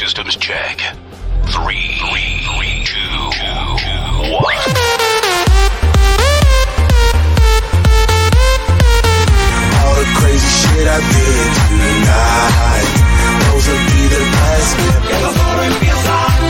systems check. Three, three, three, two, one. All the crazy shit I did tonight. Those will be the last memories.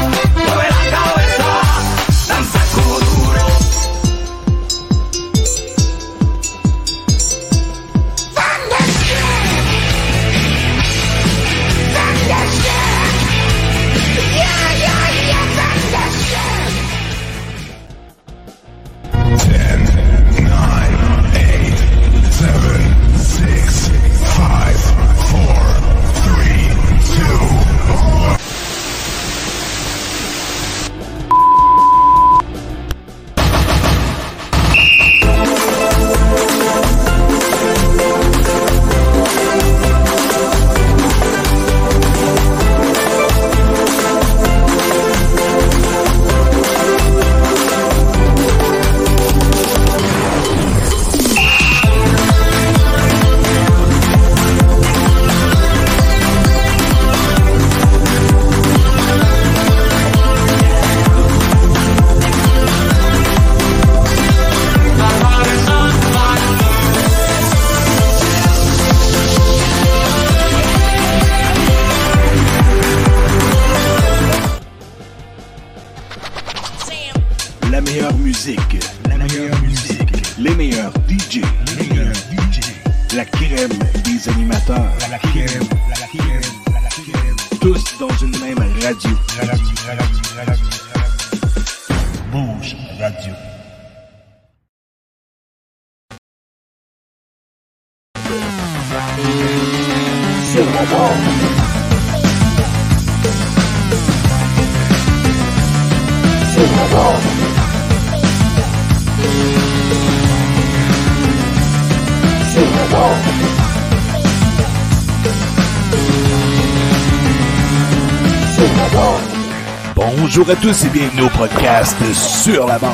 Bonjour à tous et bienvenue au podcast Sur la bande.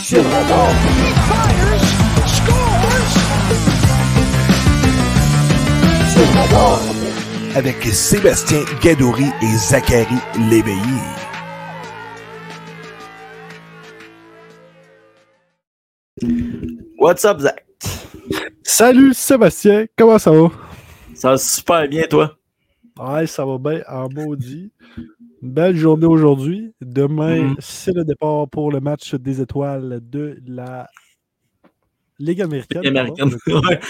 Sur la bande. Sur la bande. Avec Sébastien Gadouri et Zachary Léveillé. What's up, Zach? Salut Sébastien, comment ça va? Ça va super bien, toi? Ouais, ça va bien en maudit. Belle journée aujourd'hui. Demain, Mhm. c'est le départ pour le match des étoiles de la Ligue américaine. Ligue.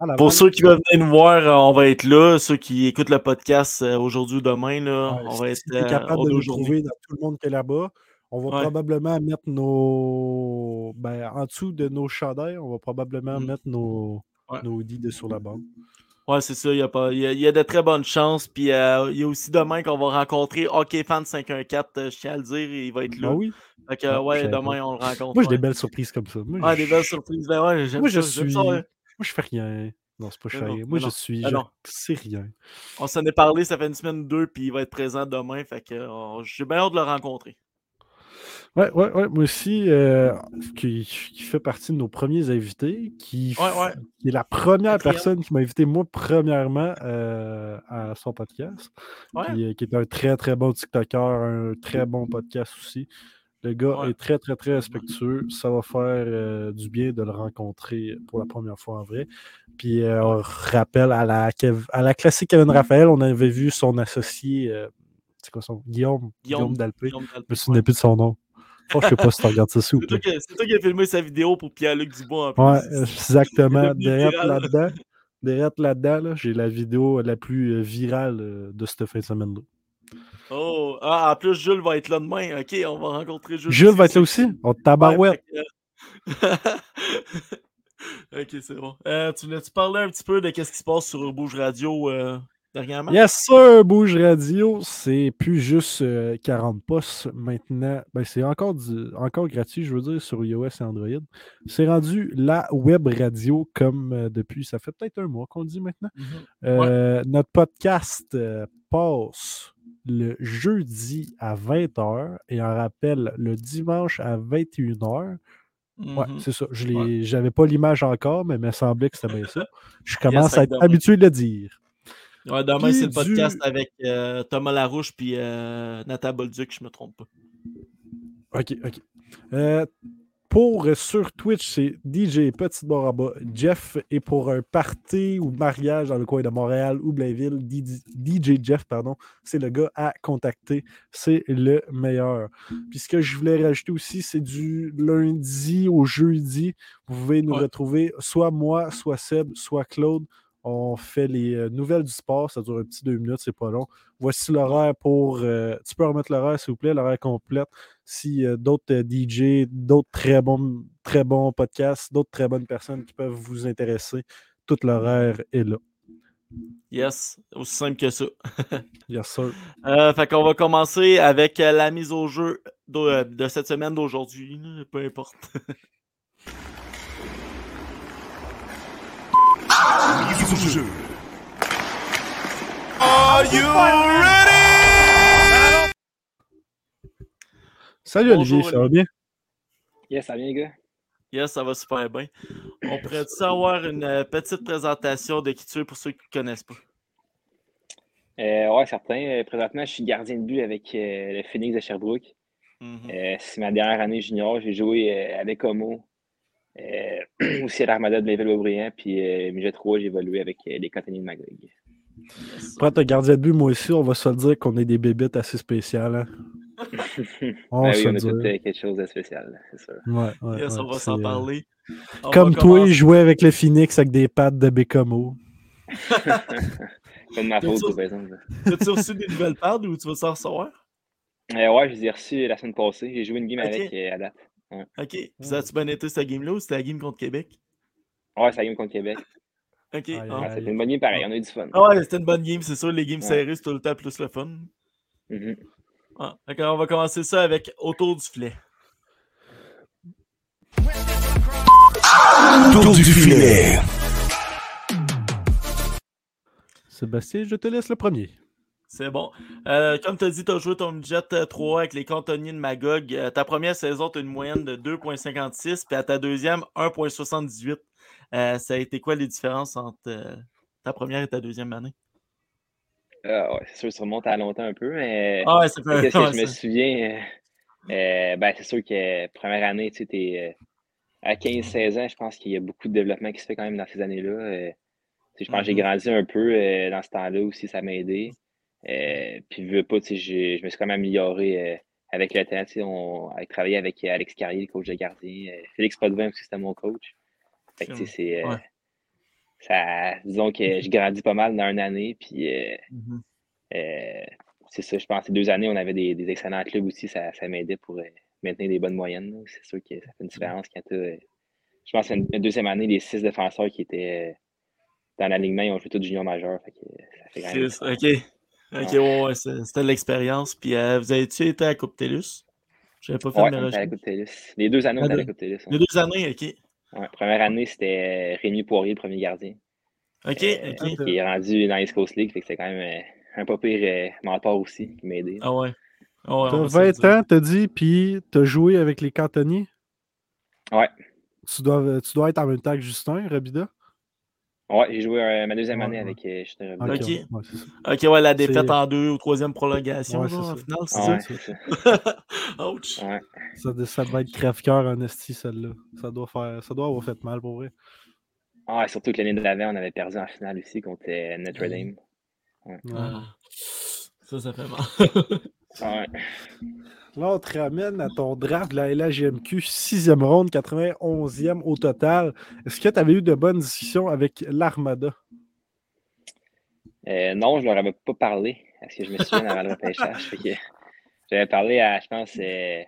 Ouais. Pour ceux qui veulent venir nous voir, euh, on va être là. Ceux qui écoutent le podcast euh, aujourd'hui ou demain, là, Ouais, on va être euh, capable de nous trouver dans tout le monde qui est là-bas. On va Ouais. probablement mettre nos. Ben, en dessous de nos chandails, on va probablement Mhm. mettre nos, nos de sur la bande. Ouais, c'est ça. Il y, a pas- il y a, il y a de très bonnes chances. Puis euh, il y a aussi demain qu'on va rencontrer Hockey Fan 514. euh, Je tiens à le dire, il va être Ah là. oui? Fait que, Ah, je ouais, demain, on le rencontre. Moi, j'ai des belles surprises comme ça. Moi, je- des belles surprises. Ben ouais, j'aime Moi, je ça, j'aime suis. ça, ouais. Moi, je fais rien. Non, c'est pas je non, mais Moi, je suis. Ah Je sais rien. On s'en est parlé, ça fait une semaine ou deux, puis il va être présent demain. Fait que euh, j'ai bien hâte de le rencontrer. Ouais, ouais, ouais. Moi aussi, euh, qui, qui fait partie de nos premiers invités, qui, Ouais, f- ouais. qui est la première personne qui m'a invité, moi, premièrement, euh, à son podcast. Qui, est- un très, très bon TikToker, un très bon podcast aussi. Le gars est très, très, très respectueux. Ça va faire euh, du bien de le rencontrer pour la première fois en vrai. Puis, on rappelle à la, Kev- à la classique Kevin Raphaël, on avait vu son associé, c'est quoi son Guillaume, Guillaume, Guillaume, Dalpé. Guillaume Je Dalpé, me souvenais plus de son nom. Oh, je sais pas si tu regardes ça, s'il vous C'est toi, qui, c'est toi qui as filmé sa vidéo pour Pierre-Luc Dubois en plus. Ouais, euh, exactement. Derrière là-dedans, derrière là-dedans, là, j'ai la vidéo la plus euh, virale euh, de cette fin de semaine-là. Oh, ah, en plus, Jules va être là demain. Ok, on va rencontrer Jules. Jules va être là aussi? On te tabarouette. Que- ok, c'est bon. Euh, tu voulais-tu parler un petit peu de ce qui se passe sur Bouge Radio euh, dernièrement? Yes, sir, Bouge Radio, c'est plus juste euh, 40 postes maintenant. Ben, c'est encore, du- encore gratuit, je veux dire, sur iOS et Android. C'est rendu la web radio comme euh, depuis, ça fait peut-être un mois qu'on le dit maintenant. Mhm. Euh, Notre podcast euh, passe le jeudi à 20h et en rappel le dimanche à 21h. Ouais, Mhm. c'est ça. Je Ouais. j'avais pas l'image encore, mais il me semblait que c'était bien ça. Je commence à être habitué de le dire. Ouais, demain, c'est le du- podcast avec euh, Thomas Larouche puis euh, Nathan Bolduc, je me trompe pas. OK, OK. Euh, pour euh, sur Twitch, c'est DJ Petit Baraba. Jeff est pour un party ou mariage dans le coin de Montréal ou Blainville. DJ DJ Jeff, pardon, c'est le gars à contacter. C'est le meilleur. Puis ce que je voulais rajouter aussi, c'est du lundi au jeudi. Vous pouvez nous Ouais. retrouver soit moi, soit Seb, soit Claude. On fait les euh, nouvelles du sport. Ça dure un petit deux minutes, c'est pas long. Voici l'horaire pour. euh, tu peux remettre l'horaire, s'il vous plaît, l'horaire complète si euh, d'autres euh, DJ, d'autres très bons, très bons podcasts, d'autres très bonnes personnes qui peuvent vous intéresser, tout l'horaire est là. Yes, aussi simple que ça. Yes, sir. Fait qu'on va commencer avec la mise au jeu euh, de, cette semaine d'aujourd'hui, peu importe. Mise au jeu. Salut Bonjour, Olivier, ça va bien? Yes, ça va bien, gars? Yes, ça va super bien. On pourrait-tu avoir une euh, petite présentation de qui tu es pour ceux qui ne connaissent pas? Euh, ouais, certain. Euh, présentement, je suis gardien de but avec euh, le Phoenix de Sherbrooke. Mhm. Euh, c'est ma dernière année junior. J'ai joué euh, avec Homo, aussi à l'Armada de Blainville-Aubriand, puis euh, Midget 3, j'ai évolué avec euh, les Conteniers de Magog. Prends ton gardien de but, moi aussi, on va se le dire qu'on est des bébites assez spéciales. hein. On Ben oui, se on tout euh, quelque chose de spécial, c'est sûr. Ouais, ouais, Yes, ouais, on va s'en euh, parler. On Comme toi, commencer- jouer avec le Phoenix avec des pattes de Bécamo. Pas de ma T'es faute, par exemple. As-tu reçu des nouvelles pads ou tu vas s'en recevoir? Euh, ouais, je les ai reçus la semaine passée. J'ai joué une game avec euh, à date. Ok. Puis as-tu bien été cette game-là ou c'était la game contre Québec? Ouais, c'est la game contre Québec. Ok. Ah. C'était une bonne game pareil, on a eu du fun. Ah ouais, c'était une bonne game, c'est sûr. Les games Ouais. serrées, c'est tout le temps plus le fun. Mhm. Ah, ok, on va commencer ça avec autour du filet. Tour du filet. Sébastien, je te laisse le premier. C'est bon. Euh, comme tu as dit, tu as joué ton budget 3 avec les cantonniers de Magog. Euh, ta première saison, tu as une moyenne de 2,56, puis à ta deuxième, 1,78. Euh, ça a été quoi les différences entre euh, ta première et ta deuxième année? Ah ouais, c'est sûr, ça remonte à longtemps un peu, mais. Ah ouais, Qu'est-ce que ouais, je me souviens? euh, euh, ben, c'est sûr que première année, tu sais, euh, à 15-16 ans, je pense qu'il y a beaucoup de développement qui se fait quand même dans ces années-là. euh, je pense que j'ai Mhm. grandi un peu euh, dans ce temps-là aussi, ça m'a aidé. Euh, puis, veux pas, je me suis quand même amélioré euh, avec le temps. tu sais, On a travaillé avec euh, Alex Carrier, le coach de gardien. euh, Félix Potvin aussi, c'était mon coach. Fait que, tu sais, c'est. Ouais. ça, disons que j'ai grandi pas mal dans une année. Puis, euh, c'est ça, je pense. Ces deux années, on avait des, des excellents clubs aussi. Ça, ça m'aidait pour maintenir des bonnes moyennes. C'est sûr que ça fait une différence quand tu Je pense une, une deuxième année, les six défenseurs qui étaient dans l'alignement, ils ont joué tous junior majeur. Fait que ça fait quand même. différence. Ok. Ok, ouais, ouais, c'était de l'expérience. Puis euh, vous avez-tu été à Coupe TELUS? J'avais pas fait Ouais, mes on était à la recherches. Coupe TELUS. Les deux années, on était à la Coupe TELUS. Les deux années, ok. Ouais, Première année, c'était euh, Rémi Poirier, le premier gardien. Ok, euh, ok. Qui est rendu dans l'East Coast League. Fait que c'est quand même euh, un pas pire euh, mentor aussi qui m'a aidé. Ah ouais. Ah ouais, T'as on va se le 20 dire. ans, t'as dit, puis t'as joué avec les cantonniers? Ouais. Tu dois, tu dois être en même temps que Justin, Rabida? Ouais, j'ai joué euh, ma deuxième année ouais. avec euh, Ok, ouais, ouais, c'est ça. Ok, ouais, la défaite en deux ou troisième prolongation, Ouais, genre, c'est en ça. finale, c'est ça? ouais, c'est ça. Ouch. Ouais. Ça, ça devait être crève-cœur en esti, celle-là. Ça doit faire. Ça doit avoir fait mal pour vrai. Ah, et surtout que l'année d'avant, on avait perdu en finale aussi contre euh, Notre Dame. Ouais. Ah. Ça, ça fait mal. Ouais. Là, on te ramène à ton draft de la LHGMQ, 6e ronde, 91e au total. Est-ce que tu avais eu de bonnes discussions avec l'Armada? Euh, non, je leur avais pas parlé parce que je me souviens avant le repêchage. J'avais parlé à, je pense, euh,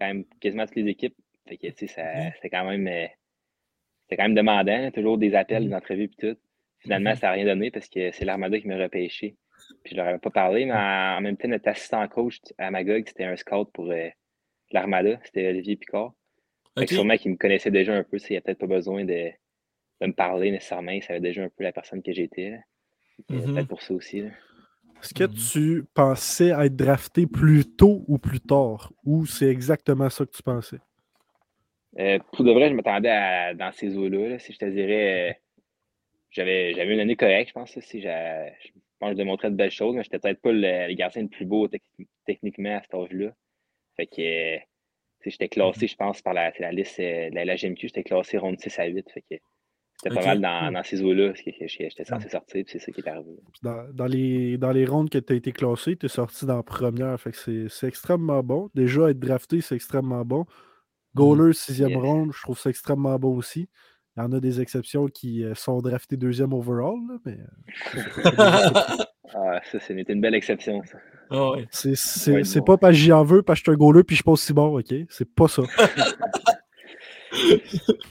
quand même quasiment toutes les équipes. Fait que, tu sais, ça- c'était quand même, euh, c'était quand même demandant, hein, toujours des appels, des entrevues puis tout. Finalement, ça n'a rien donné parce que c'est l'Armada qui m'a repêché. Puis je leur avais pas parlé, mais en, même temps, notre assistant coach à Magog, c'était un scout pour euh, l'Armada, c'était Olivier Picard. Fait que Ok. sûrement qu'il me connaissait déjà un peu, il n'y a peut-être pas besoin de, de me parler nécessairement, il savait déjà un peu la personne que j'étais. Mhm. Peut-être pour ça aussi. là. Est-ce que Mhm. tu pensais être drafté plus tôt ou plus tard? Ou c'est exactement ça que tu pensais? Euh, pour de vrai, je m'attendais à dans ces eaux-là. là, si je te dirais, euh, j'avais j'avais une année correcte, je pense. là, si je pense que je démontrais de belles choses, mais j'étais peut-être pas le, le gardien le plus beau tec- techniquement à cet âge-là. Fait que j'étais classé, Mm-hmm. je pense, par la, liste euh, de la LGMQ, j'étais classé ronde 6 à 8. Fait que c'était pas mal dans, dans ces eaux-là, j'étais censé sortir, puis c'est ça qui est arrivé. Dans, dans les, dans les rondes que tu as été classé, tu es sorti dans la première. Fait que c'est, c'est extrêmement bon. Déjà, être drafté, c'est extrêmement bon. Goaler, sixième Yes. ronde, je trouve ça extrêmement bon aussi. Il y en a des exceptions qui euh, sont draftés deuxième overall, là, mais Ah, ça, c'était une belle exception, ça. Ah ouais. c'est, c'est, Ouais, c'est bon. pas parce que j'y en veux, parce que je suis un goaler puis je suis pas aussi bon, ok? C'est pas ça.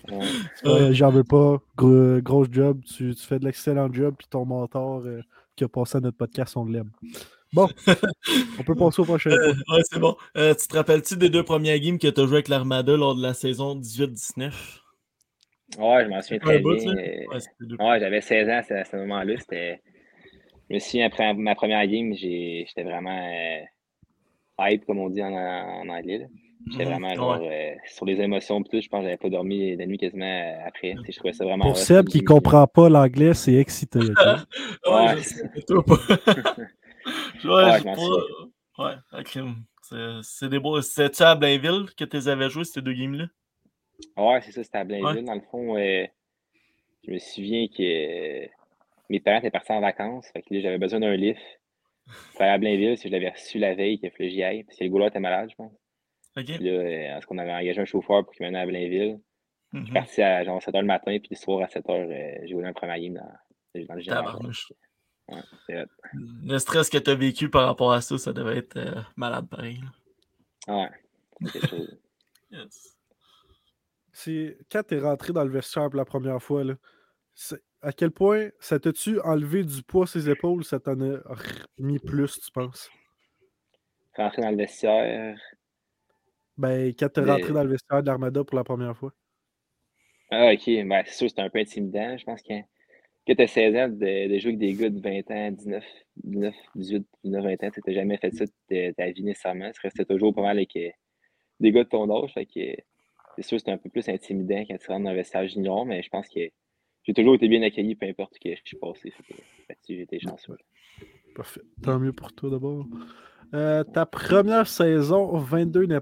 Ouais. Euh, j'en veux pas. Gros, grosse job. Tu, tu fais de l'excellent job, puis ton mentor euh, qui a passé à notre podcast, on l'aime. Bon, on peut passer au prochain Euh, ouais, c'est bon. Euh, tu te rappelles-tu des deux premières games que tu as joué avec l'Armada lors de la saison 18-19? Ouais, je m'en souviens très bout, bien. Ouais, c'était j'avais 16 ans à ce, moment-là. C'était... Je me souviens, après ma première game, j'étais vraiment euh, hype, comme on dit en, en anglais. J'étais Mhm. vraiment Ouais. genre, euh, sur les émotions. Tout, je pense que j'avais pas dormi la nuit quasiment euh, après. Je trouvais ça vraiment. Pour Seb qui game. comprend pas l'anglais, c'est excité. Ouais, Ouais. je sais, toi pas. ouais, Ouais, je. Ouais, ok. C'est- C'est des beaux. C'était-tu à Blainville que tu les avais joués, ces deux games-là? Ouais, c'est ça, c'était à Blainville. Ouais. Dans le fond, euh, je me souviens que euh, mes parents étaient partis en vacances. Fait que là, j'avais besoin d'un lift pour aller à Blainville. Si je l'avais reçu la veille, qu'il fallu que j'y aille. Parce que le goaler était malade, je pense. Ok. Puis là, euh, parce qu'on avait engagé un chauffeur pour qu'il m'amène à Blainville. Je suis Mhm. parti à genre 7 h le matin, puis le soir à 7 h, euh, j'ai joué un premier game dans, dans le. Tabarnouche. Ouais. Le stress que tu as vécu par rapport à ça, ça devait être euh, malade pareil. là. Ouais, c'est quelque chose. Yes. C'est quand tu es rentré dans le vestiaire pour la première fois, là, à quel point ça t'a-tu enlevé du poids ses épaules, ça t'en a mis plus, tu penses? Rentrer dans le vestiaire. Ben, quand t'es Mais- rentré dans le vestiaire de l'Armada pour la première fois. Ah, ok, ben, c'est sûr, c'était un peu intimidant. Je pense que quand tu as 16 ans, de, de jouer avec des gars de 20 ans, 19, 19 18, 19, 20 ans, tu n'as jamais fait ça de ta vie nécessairement. Tu restais toujours pas mal avec euh, des gars de ton âge. Fait que c'est sûr, c'était un peu plus intimidant quand tu rentres dans le vestiaire junior, mais je pense que j'ai toujours été bien accueilli, peu importe où que je suis passé. Là-dessus, j'ai été chanceux. Parfait. Tant mieux pour toi d'abord. Euh, ta première saison, 22, nép-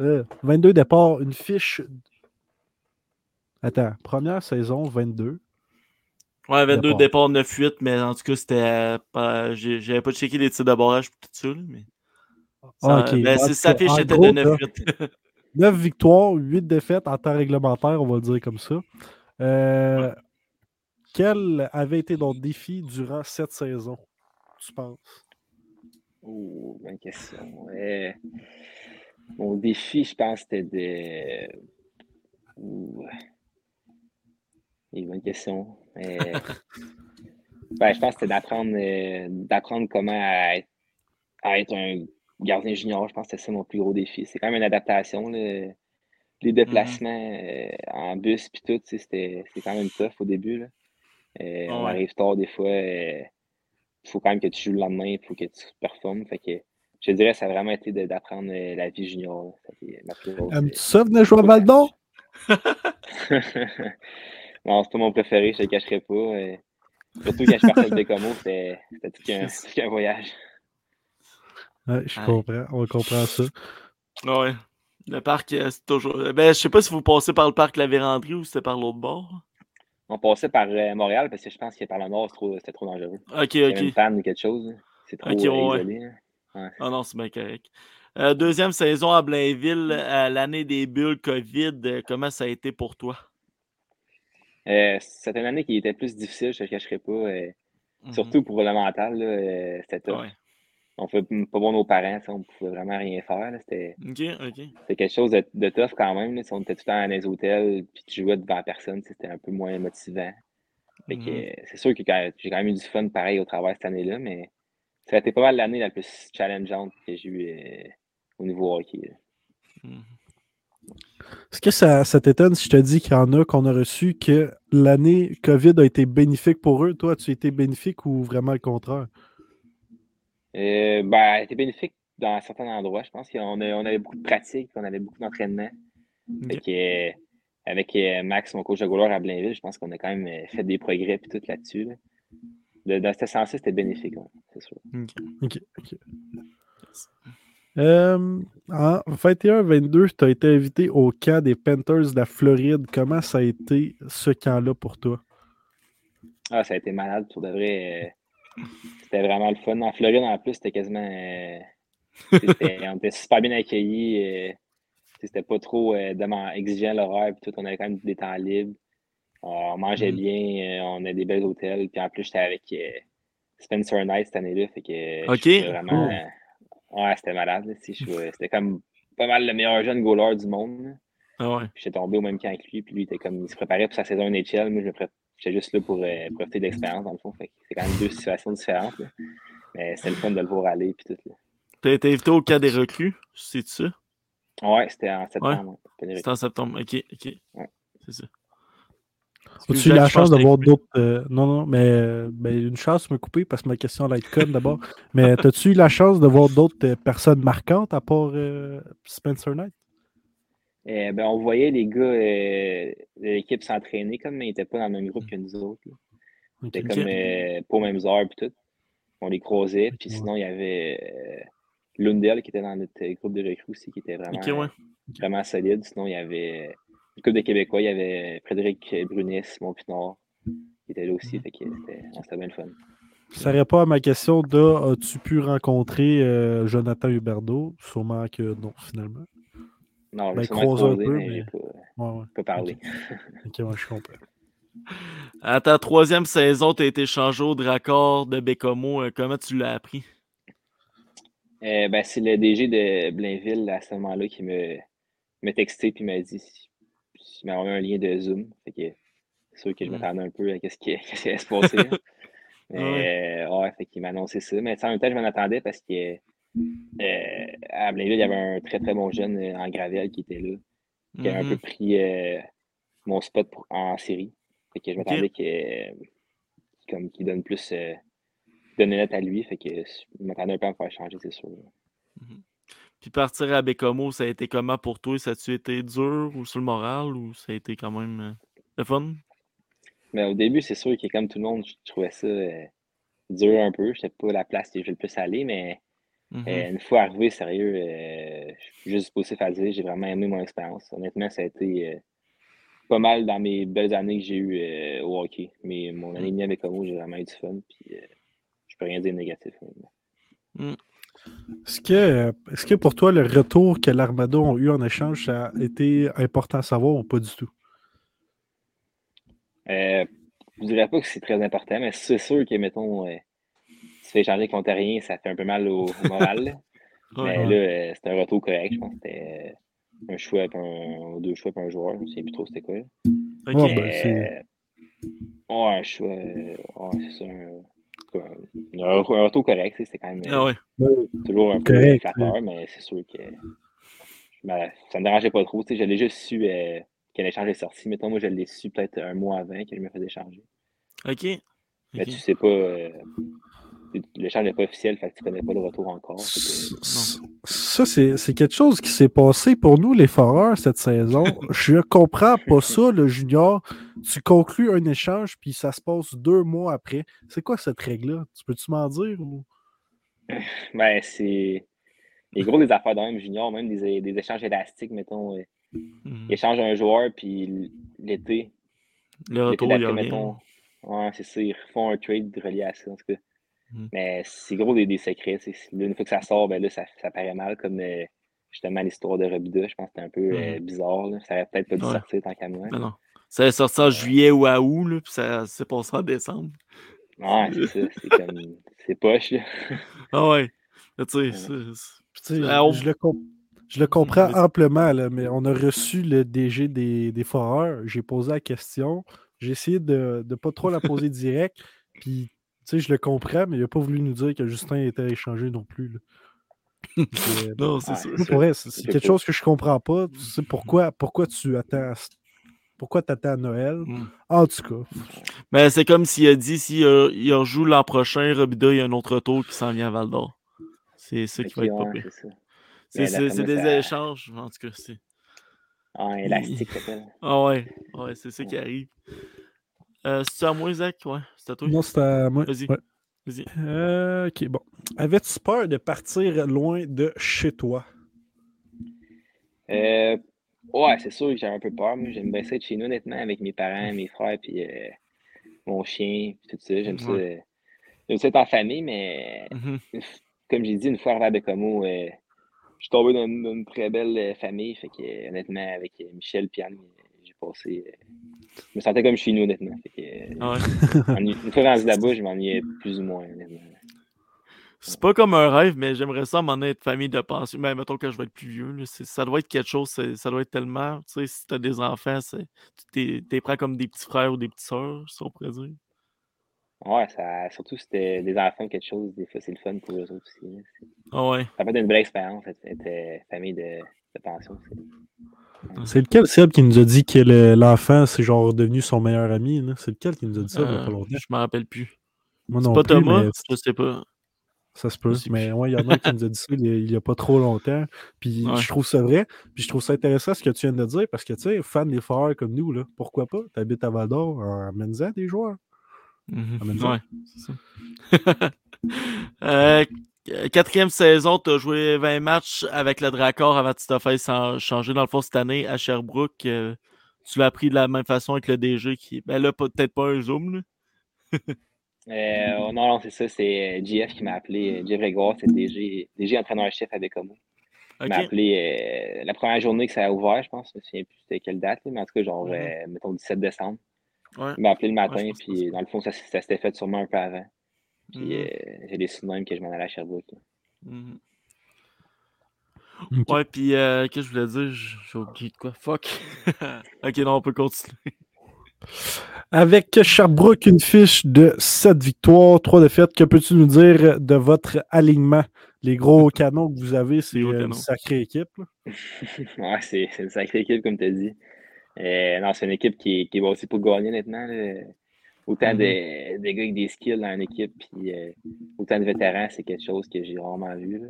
euh, 22 départs, une fiche. Attends, première saison, 22. Ouais, 22 Départ. départs 9-8, mais en tout cas, c'était pas. j'ai- J'avais pas checké les tirs de barrage pour tout ça, mais. Ça, Ah, ok. ben, En c'est- tout sa cas, fiche était gros, de t'as 9-8. 9 victoires, 8 défaites en temps réglementaire, on va le dire comme ça. Euh, Quel avait été ton défi durant cette saison, tu penses? Oh, bonne question. Euh, mon défi, je pense, c'était de. Ouh. Bonne question. Euh, ben, je pense que c'était d'apprendre euh, d'apprendre comment à être un gardien junior. Je pense que ça mon plus gros défi. C'est quand même une adaptation. là. Les déplacements euh, en bus puis tout, tu sais, c'était c'était quand même tough au début. Là. Euh, On Ouais. arrive tard des fois. Il faut quand même que tu joues le lendemain, il faut que tu performes. Fait que je dirais que ça a vraiment été de- d'apprendre euh, la vie junior. là. Ça fait ma plus grosse, Aimes-tu ça, venir jouer à Val d'Or? non, c'est pas mon préféré, je le cacherai pas. euh, Surtout quand je partais avec Bécomo, c'était c'était tout qu'un tout qu'un voyage. Ouais, je comprends, on comprend ça. Ouais. Le parc, euh, c'est toujours. Ben, je sais pas si vous passez par le parc La Vérandrie ou c'était par l'autre bord. On passait par euh, Montréal parce que je pense que par le nord, c'est trop- c'était trop dangereux. Ok, Il y avait une ok. panne ou quelque chose. C'est trop Ok, euh, ouais. isolé. là. Ouais. Ah non, c'est bien correct. Euh, deuxième saison à Blainville, l'année des bulles COVID, euh, comment ça a été pour toi? Euh, c'était une année qui était plus difficile, je ne le cacherai pas. euh, Mhm. Surtout pour le mental, là, euh, c'était. Ouais. On ne pouvait pas voir nos parents, tu on ne pouvait vraiment rien faire. là. C'était quelque chose de, de tough quand même. là. Si On était tout le temps dans les hôtels, puis tu jouais devant personne, tu c'était un peu moins motivant. Fait Mhm. euh, c'est sûr que j'ai quand même eu du fun pareil au travers cette année-là, mais ça a été pas mal l'année la plus challengeante que j'ai eue euh, au niveau hockey. Mhm. Est-ce que ça, ça t'étonne si je te dis qu'il y en a qu'on a reçu que l'année COVID a été bénéfique pour eux? Toi, as-tu été bénéfique ou vraiment le contraire? Euh, ben, elle était bénéfique dans certains endroits. Je pense qu'on on avait beaucoup de pratiques, on avait beaucoup d'entraînement. Euh, avec euh, Max, mon coach de goaler à Blainville, je pense qu'on a quand même fait des progrès puis tout là-dessus. Là. De- dans ce sens-là, c'était bénéfique, ouais, c'est sûr. OK. Euh, en 21-22, tu as été invité au camp des Panthers de la Floride. Comment ça a été ce camp-là pour toi? Ah, ça a été malade pour de vrai. C'était vraiment le fun. En Floride, en plus, c'était quasiment. euh, on était super bien accueillis. euh, C'était pas trop euh, exigeant l'horaire. Puis tout, on avait quand même des temps libres. On mangeait Mhm. bien. euh, on a des belles hôtels. Puis en plus, j'étais avec Spencer Knight cette année-là. Fait que Ok. vraiment. Cool. ouais, c'était malade. C'était comme pas mal le meilleur jeune goaler du monde. Ah ouais. J'étais tombé au même camp que lui, puis lui, il, était comme, il se préparait pour sa saison NHL. Moi, je me pré- j'étais juste là pour euh, profiter de l'expérience, dans le fond. C'est quand même deux situations différentes. là. Mais c'est le fun de le voir aller, puis tout. Là. T'as été invité au camp des recrues, c'est ça? Ouais, c'était en septembre. ouais. C'était en septembre. Ok, ok. Ouais. C'est ça. As-tu eu la chance d'avoir d'autres. euh, non, non, mais euh, ben, une chance de me couper parce que ma question allait être conne d'abord. mais as-tu eu la chance de voir d'autres euh, personnes marquantes à part euh, Spencer Knight? Euh, ben, on voyait les gars euh, de l'équipe s'entraîner, comme mais ils n'étaient pas dans le même groupe que nous autres. C'était comme euh, pas aux mêmes heures, puis tout. On les croisait, puis sinon, il y avait euh, Lundell qui était dans notre groupe de recrues aussi, qui était vraiment. Ouais. vraiment solide. Sinon, il y avait une couple de Québécois. Il y avait Frédéric Brunet, Simon Pinard qui était là aussi. Mhm. Fait que c'était bien le fun. Ça répond à ma question de as-tu pu rencontrer Jonathan Huberdeau? Sûrement que non, finalement. Non, Ben, un peu, mais mais- j'ai pas, Ouais, ouais. pas parlé. Ok, ouais, je comprends. À ta troisième saison, tu as été changé au Dracor de Bécomo. Euh, Comment tu l'as appris? Euh, ben, c'est le DG de Blainville à ce moment-là qui me, m'a texté et m'a dit il m'a envoyé un lien de Zoom. Fait que c'est sûr que je Mm. m'attendais un peu à ce qui, qu'est-ce qui allait se passer. là. Mais euh, ouais, fait qu'il m'a annoncé ça. Mais en même temps, je m'en attendais parce que euh, à Blainville, il y avait un très très bon jeune euh, en Gravel qui était là. qui a un peu Mhm. pris euh, mon spot pour- en série. Fait que je m'attendais qu'il donne plus de net à lui. Fait que je m'attendais un peu à me faire changer, c'est sûr. Puis partir à Bécomo, ça a été comment pour toi? Ça a-tu été dur ou sur le moral ou ça a été quand même le fun? Mais au début, c'est sûr que comme tout le monde, je trouvais ça dur un peu. Je n'étais pas la place que je le plus aller, mais Mhm. euh, une fois arrivé, sérieux, euh, je suis juste positif à dire, j'ai vraiment aimé mon expérience. Honnêtement, ça a été euh, pas mal dans mes belles années que j'ai eues euh, au hockey. Mais mon année et demie avec Como, j'ai vraiment eu du fun. Puis euh, je peux rien dire de négatif. honnêtement. Est-ce que, que pour toi, le retour que l'Armada ont eu en échange, ça a été important à savoir ou pas du tout? Euh, je dirais pas que c'est très important, mais c'est sûr que, mettons, euh, tu fais échanger contre rien, ça fait un peu mal au, au moral. Ouais. mais là, euh, c'était un retour correct. Je pense que c'était euh, un choix, un, deux choix, puis un joueur. Je ne sais plus trop c'était quoi. Ok. Ouais, ben, c'est- ouais, un choix. euh, ouais, c'est ça. Un, un, un retour correct. C'était quand même euh, Ah ouais. toujours un peu flatteur, mais c'est sûr que me- ça ne me dérangeait pas trop. tu sais, Je l'ai juste su euh, que l'échange est sorti. Mettons, moi, je l'ai su peut-être un mois avant que je me faisais échanger. Ok. Mais Ok. tu sais pas. euh, L'échange n'est pas officiel, fait que tu connais pas le retour encore. Ça, c'est c'est quelque chose qui s'est passé pour nous, les Foreurs, cette saison. Je comprends pas ça, le junior. Tu conclus un échange, puis ça se passe deux mois après. C'est quoi cette règle-là? Tu peux-tu m'en dire? Ou... Ben, c'est. Les gros des affaires d'un même junior, même des, des échanges élastiques, mettons. euh. Ils échangent un joueur, puis l'été, Le l'été retour, il y a d'après, rien. mettons. Ouais, c'est ça, ils refont un trade relié à ça, en tout cas. Mhm. Mais c'est gros des, des secrets. Là, Une fois que ça sort, ben là, ça, ça paraît mal, comme euh, justement l'histoire de Robida. Je pense que c'était un peu euh, Mhm. bizarre. là. Ça aurait peut-être pas dû Ouais. sortir tant qu'à moi. Non, non. Ça est sorti en juillet ou à août, là, puis ça s'est passé en décembre. Ouais, c'est ça. C'est comme. C'est poche, là. Ah ouais. Tu sais, Ah, on- je, le com- je le comprends amplement, là, mais on a reçu le DG des, des Foreurs. J'ai posé la question. J'ai essayé de ne pas trop la poser direct. Puis, sais, je le comprends, mais il n'a pas voulu nous dire que Justin était échangé non plus. là. Non, c'est Ouais. sûr. Moi, pour vrai, c'est quelque chose que je comprends pas. Tu sais pourquoi, pourquoi tu attends pourquoi attends à Noël? Mm. En tout cas, Mais c'est comme s'il a dit s'il euh, il rejoue l'an prochain, Robida, il y a un autre retour qui s'en vient à Val d'Or. C'est ça qui va être pire. c'est des échanges, en tout cas. c'est- En élastique. Ah ouais, ouais, c'est ça qui arrive. Euh, c'est à moi, Zach? Ouais, c'est à toi. Non, c'est à moi. Vas-y. Ouais. Vas-y. Euh, ok, bon. Avais-tu peur de partir loin de chez toi? Euh, ouais, c'est sûr que j'ai un peu peur. Moi, j'aime bien ça être chez nous, honnêtement, avec mes parents, mes frères, puis euh, mon chien, puis tout ça. J'aime ça. Ouais. J'aime ça être en famille, mais Mhm. f- comme j'ai dit, une fois à Bécomo, euh, je suis tombé dans une, dans une très belle famille. Fait que, honnêtement, avec Michel j'ai passé. euh, je me sentais comme chez nous, honnêtement. Que, euh, Ah ouais. je une fois rendu là-bas, je m'ennuyais plus ou moins, honnêtement. C'est pas comme un rêve, mais j'aimerais ça m'en être famille de pension. Mais mettons que je vais être plus vieux. là, ça doit être quelque chose, ça doit être tellement. Tu sais, si t'as des enfants, tu t'es- t'es prends comme des petits frères ou des petites sœurs, si on pourrait dire. Ouais, ça, surtout si c'était des enfants quelque chose, des fois c'est le fun pour eux autres aussi. Ah ouais. Ça peut être une belle expérience, être, être, euh, famille de, de pension. c'est- C'est lequel, Seb, qui nous a dit que le- l'enfant, c'est genre devenu son meilleur ami? C'est lequel qui nous a dit ça il Euh, pas longtemps? je m'en rappelle plus. Moi C'est non pas plus, Thomas? mais Je sais pas. ça se peut. Mais ouais, il y en a qui nous a dit ça il n'y a, pas trop longtemps. Puis Ouais. je trouve ça vrai. Puis je trouve ça intéressant ce que tu viens de dire parce que, tu sais, fan des foreurs comme nous, là, pourquoi pas? Tu habites à Val d'Or, amène-en des joueurs. Mhm. Ça. Ouais, c'est ça. Euh, quatrième saison, tu as joué 20 matchs avec le Dracor avant de te faire changer dans le fond cette année à Sherbrooke. euh, tu l'as appris de la même façon avec le DG qui. Ben là, peut-être pas un zoom. Là. Euh, oh, non, non, c'est ça, c'est euh, JF qui m'a appelé. Jeff Grégoire, c'est le DG, DG entraîneur-chef à Bécomo. Il m'a appelé euh, la première journée que ça a ouvert, je pense. Je me souviens plus c'était quelle date, mais en tout cas, genre, Mhm. euh, mettons, 17 décembre. Ouais. Il m'a appelé le matin, Ouais, puis dans le fond, ça, ça s'était fait sûrement un peu avant. Puis Mhm. euh, j'ai décidé même que je m'en allais à Sherbrooke. Mhm. Ok. Ouais, puis euh, qu'est-ce que je voulais dire? J'ai oublié de quoi. Fuck. ok, non, on peut continuer. Avec Sherbrooke, une fiche de 7 victoires, 3 défaites. Que peux-tu nous dire de votre alignement? Les gros canons que vous avez, c'est gros une canons. sacrée équipe. Ouais, c'est c'est une sacrée équipe, comme tu as dit. Euh, non, c'est une équipe qui, est- qui est bâtie pour gagner, honnêtement. là. Autant Mhm. de, de gars avec des skills dans une équipe, puis euh, autant de vétérans, c'est quelque chose que j'ai rarement vu. Là.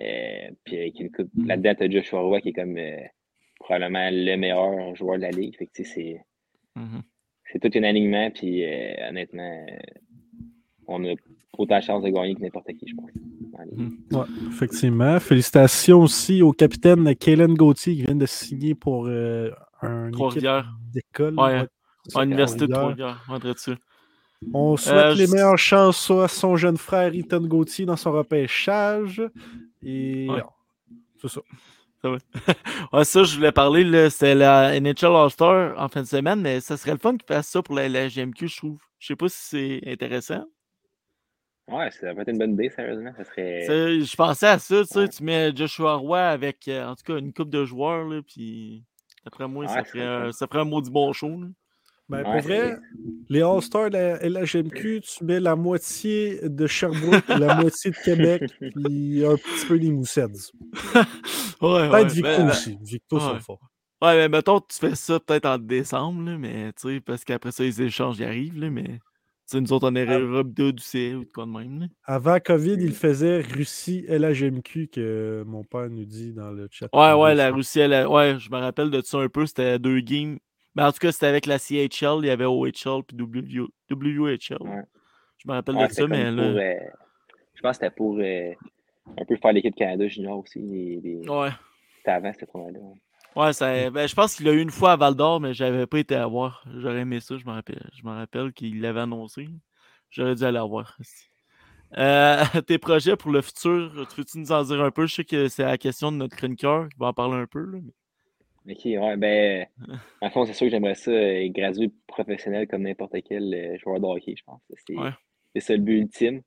Euh, puis avec une coupe, là-dedans, tu as Joshua Roy qui est comme euh, probablement le meilleur joueur de la ligue. Fait que, tu sais, c'est Mhm. c'est tout un alignement, puis euh, honnêtement, on a autant de chances de gagner que n'importe qui, je pense. Mhm. Ouais, effectivement. Félicitations aussi au capitaine Kaylen Gauthier qui vient de signer pour euh, un équipe d'école. Ouais, ouais. À l'université de Trois-Rivières. Trois-Rivières. On. On souhaite Euh, les je- meilleures chances à son jeune frère Ethan Gauthier dans son repêchage. Et Ouais. c'est ça. Ouais, ça, je voulais parler, là, c'était la NHL All-Star en fin de semaine, mais ça serait le fun qu'ils fassent ça pour la, la GMQ, je trouve. Je sais pas si c'est intéressant. Ouais, ça va être une bonne idée, sérieusement. Ça serait. Je pensais à ça, tu sais, Ouais. tu mets Joshua Roy avec, euh, en tout cas, une coupe de joueurs, là, puis d'après moi, Ouais, ça, ferait un, ça ferait un maudit bon show. là. Ben, Ouais, pour vrai, les All-Stars de la LHMQ, tu mets la moitié de Sherbrooke, la moitié de Québec, puis un petit peu des Moussets. Ouais, Peut-être ouais, Victo ben, ben, aussi. Victo, sont ouais. forts. ouais, mais mettons, tu fais ça peut-être en décembre, là, mais tu sais, parce qu'après ça, les échanges y arrivent, là, mais tu sais, nous autres, on est. Europe 2 du CE ou de quoi de même. Là. Avant COVID, il faisait Russie LHMQ que mon père nous dit dans le chat. Ouais, ouais, la Russie, elle, ouais, je me rappelle de ça un peu. C'était deux games. Mais en tout cas, c'était avec la CHL, il y avait OHL puis W- WHL. Ouais. Je me rappelle Ouais, de ça, mais là. pour, euh, je pense que c'était pour euh, un peu faire l'équipe Canada Junior aussi. Les, les... Ouais. C'était avant cette tournoi-là. ouais. Ouais, ça, ben, je pense qu'il l'a eu une fois à Val d'Or, mais j'avais pas été à voir. J'aurais aimé ça, je me rappelle. Je me rappelle qu'il l'avait annoncé. J'aurais dû aller voir. Euh, tes projets pour le futur, tu veux-tu nous en dire un peu? Je sais que c'est la question de notre chroniqueur qui va en parler un peu. Là, mais- Ok, ouais, ben, en fond, c'est sûr que j'aimerais ça euh, graduer professionnel comme n'importe quel euh, joueur de hockey, je pense. C'est Ouais. ça le but ultime.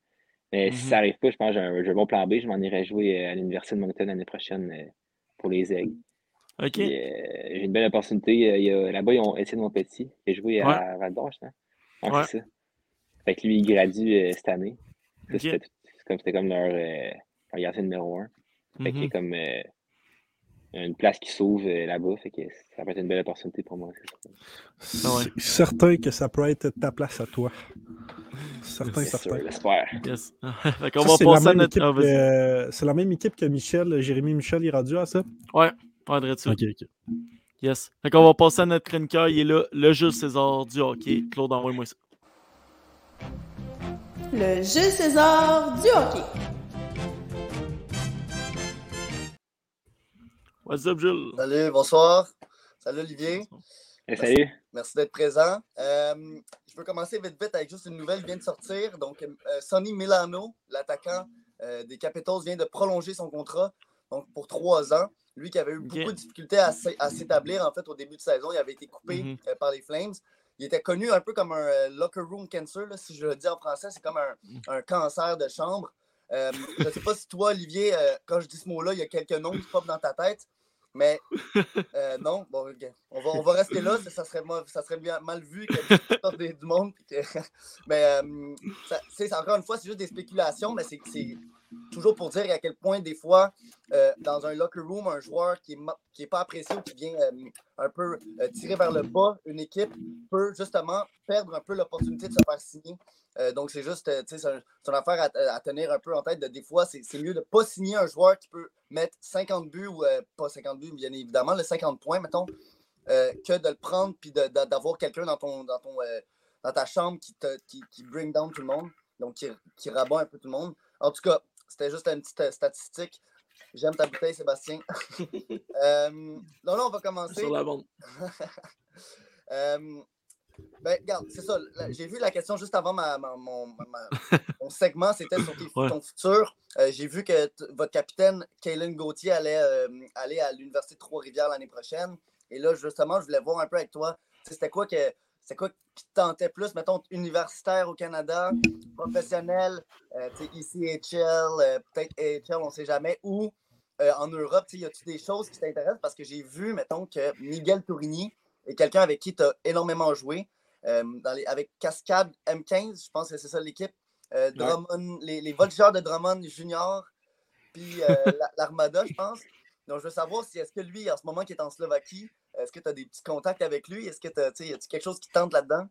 Mais si ça n'arrive pas, je pense que j'ai un, bon plan B. Je m'en irai jouer euh, à l'Université de Moncton l'année prochaine pour les aigles. Ok. J'ai une belle opportunité. Là-bas, ils ont Étienne Monpetit qui a joué à Val d'Or, je pense. Ouais, Ouais. c'est ça. Fait que lui, il gradue cette année. Ça, Ok. C'était c'est comme, leur, leur numéro un. Fait y a Mhm. comme une place qui s'ouvre euh, là-bas. Fait que ça peut être une belle opportunité pour moi. c'est ça. Ah ouais. Certain que ça peut être ta place à toi. Certain, C'est certain. j'espère. Yes. c'est la passer à même notre. équipe Ah, la même équipe que Michel, Jérémy Michel est rendu à ça? Ouais, on ça. Ok, ok. Yes. Fait qu'on va passer à notre chroniqueur. Il est là, le Jules César du hockey. Claude, envoie-moi ça. Le Jules César du hockey. What's up, Jules? Salut, bonsoir. Salut Olivier. Salut. Merci d'être présent. Euh, je veux commencer vite vite avec juste une nouvelle qui vient de sortir. Donc, euh, Sonny Milano, l'attaquant euh, des Capitals, vient de prolonger son contrat donc pour trois ans. Lui qui avait eu beaucoup de difficultés à, s'é- à s'établir en fait au début de saison, il avait été coupé Mhm. euh, par les Flames. Il était connu un peu comme un euh, locker room cancer, là, si je le dis en français, c'est comme un, un cancer de chambre. Euh, je ne sais pas si toi, Olivier, euh, quand je dis ce mot-là, il y a quelques noms qui popent dans ta tête. Mais euh, non, bon, on, va, on va rester là. Ça, ça serait, ça serait bien, mal vu que des- du monde. que- mais euh, encore une fois, c'est juste des spéculations, mais c'est toujours pour dire à quel point, des fois, euh, dans un locker room, un joueur qui n'est qui est pas apprécié ou qui vient euh, un peu euh, tirer vers le bas une équipe peut justement perdre un peu l'opportunité de se faire signer. Donc, c'est juste, tu sais, c'est un- c'est une affaire à, tenir un peu en tête. De, des fois, c'est mieux de ne pas signer un joueur qui peut mettre 50 buts ou pas 50 buts, bien évidemment, le 50 points, mettons, que de le prendre puis d'avoir quelqu'un dans, ton, dans, ton, dans ta chambre qui, te, qui, qui bring down tout le monde, donc qui, qui rabat un peu tout le monde. En tout cas, c'était juste une petite euh, statistique. J'aime ta bouteille, Sébastien. euh, donc là, on va commencer. Sur la bande. Euh, ben, regarde, c'est ça. J'ai vu la question juste avant ma, ma- mon, ma- ma- mon segment, c'était sur Ouais. ton futur. Euh, J'ai vu que votre capitaine, Kaylin Gauthier, allait aller à l'Université de Trois-Rivières l'année prochaine. Et là, justement, je voulais voir un peu avec toi. C'était quoi que c'était quoi qui te tentait plus, mettons, universitaire au Canada, professionnel, euh, tu sais, ICHL, euh, peut-être AHL, on ne sait jamais, ou euh, en Europe, tu sais, y a-tu des choses qui t'intéressent? Parce que j'ai vu, mettons, que Miguel Tourigny est quelqu'un avec qui tu as énormément joué, euh, dans les, avec Cascade M15, je pense que c'est ça l'équipe, Drummond, les, les voltigeurs de Drummond Junior, puis la- l'Armada, je pense. Donc, je veux savoir si est-ce que lui, en ce moment qui est en Slovaquie, est-ce que tu as des petits contacts avec lui? Est-ce que tu as, y a quelque chose qui te tente là-dedans?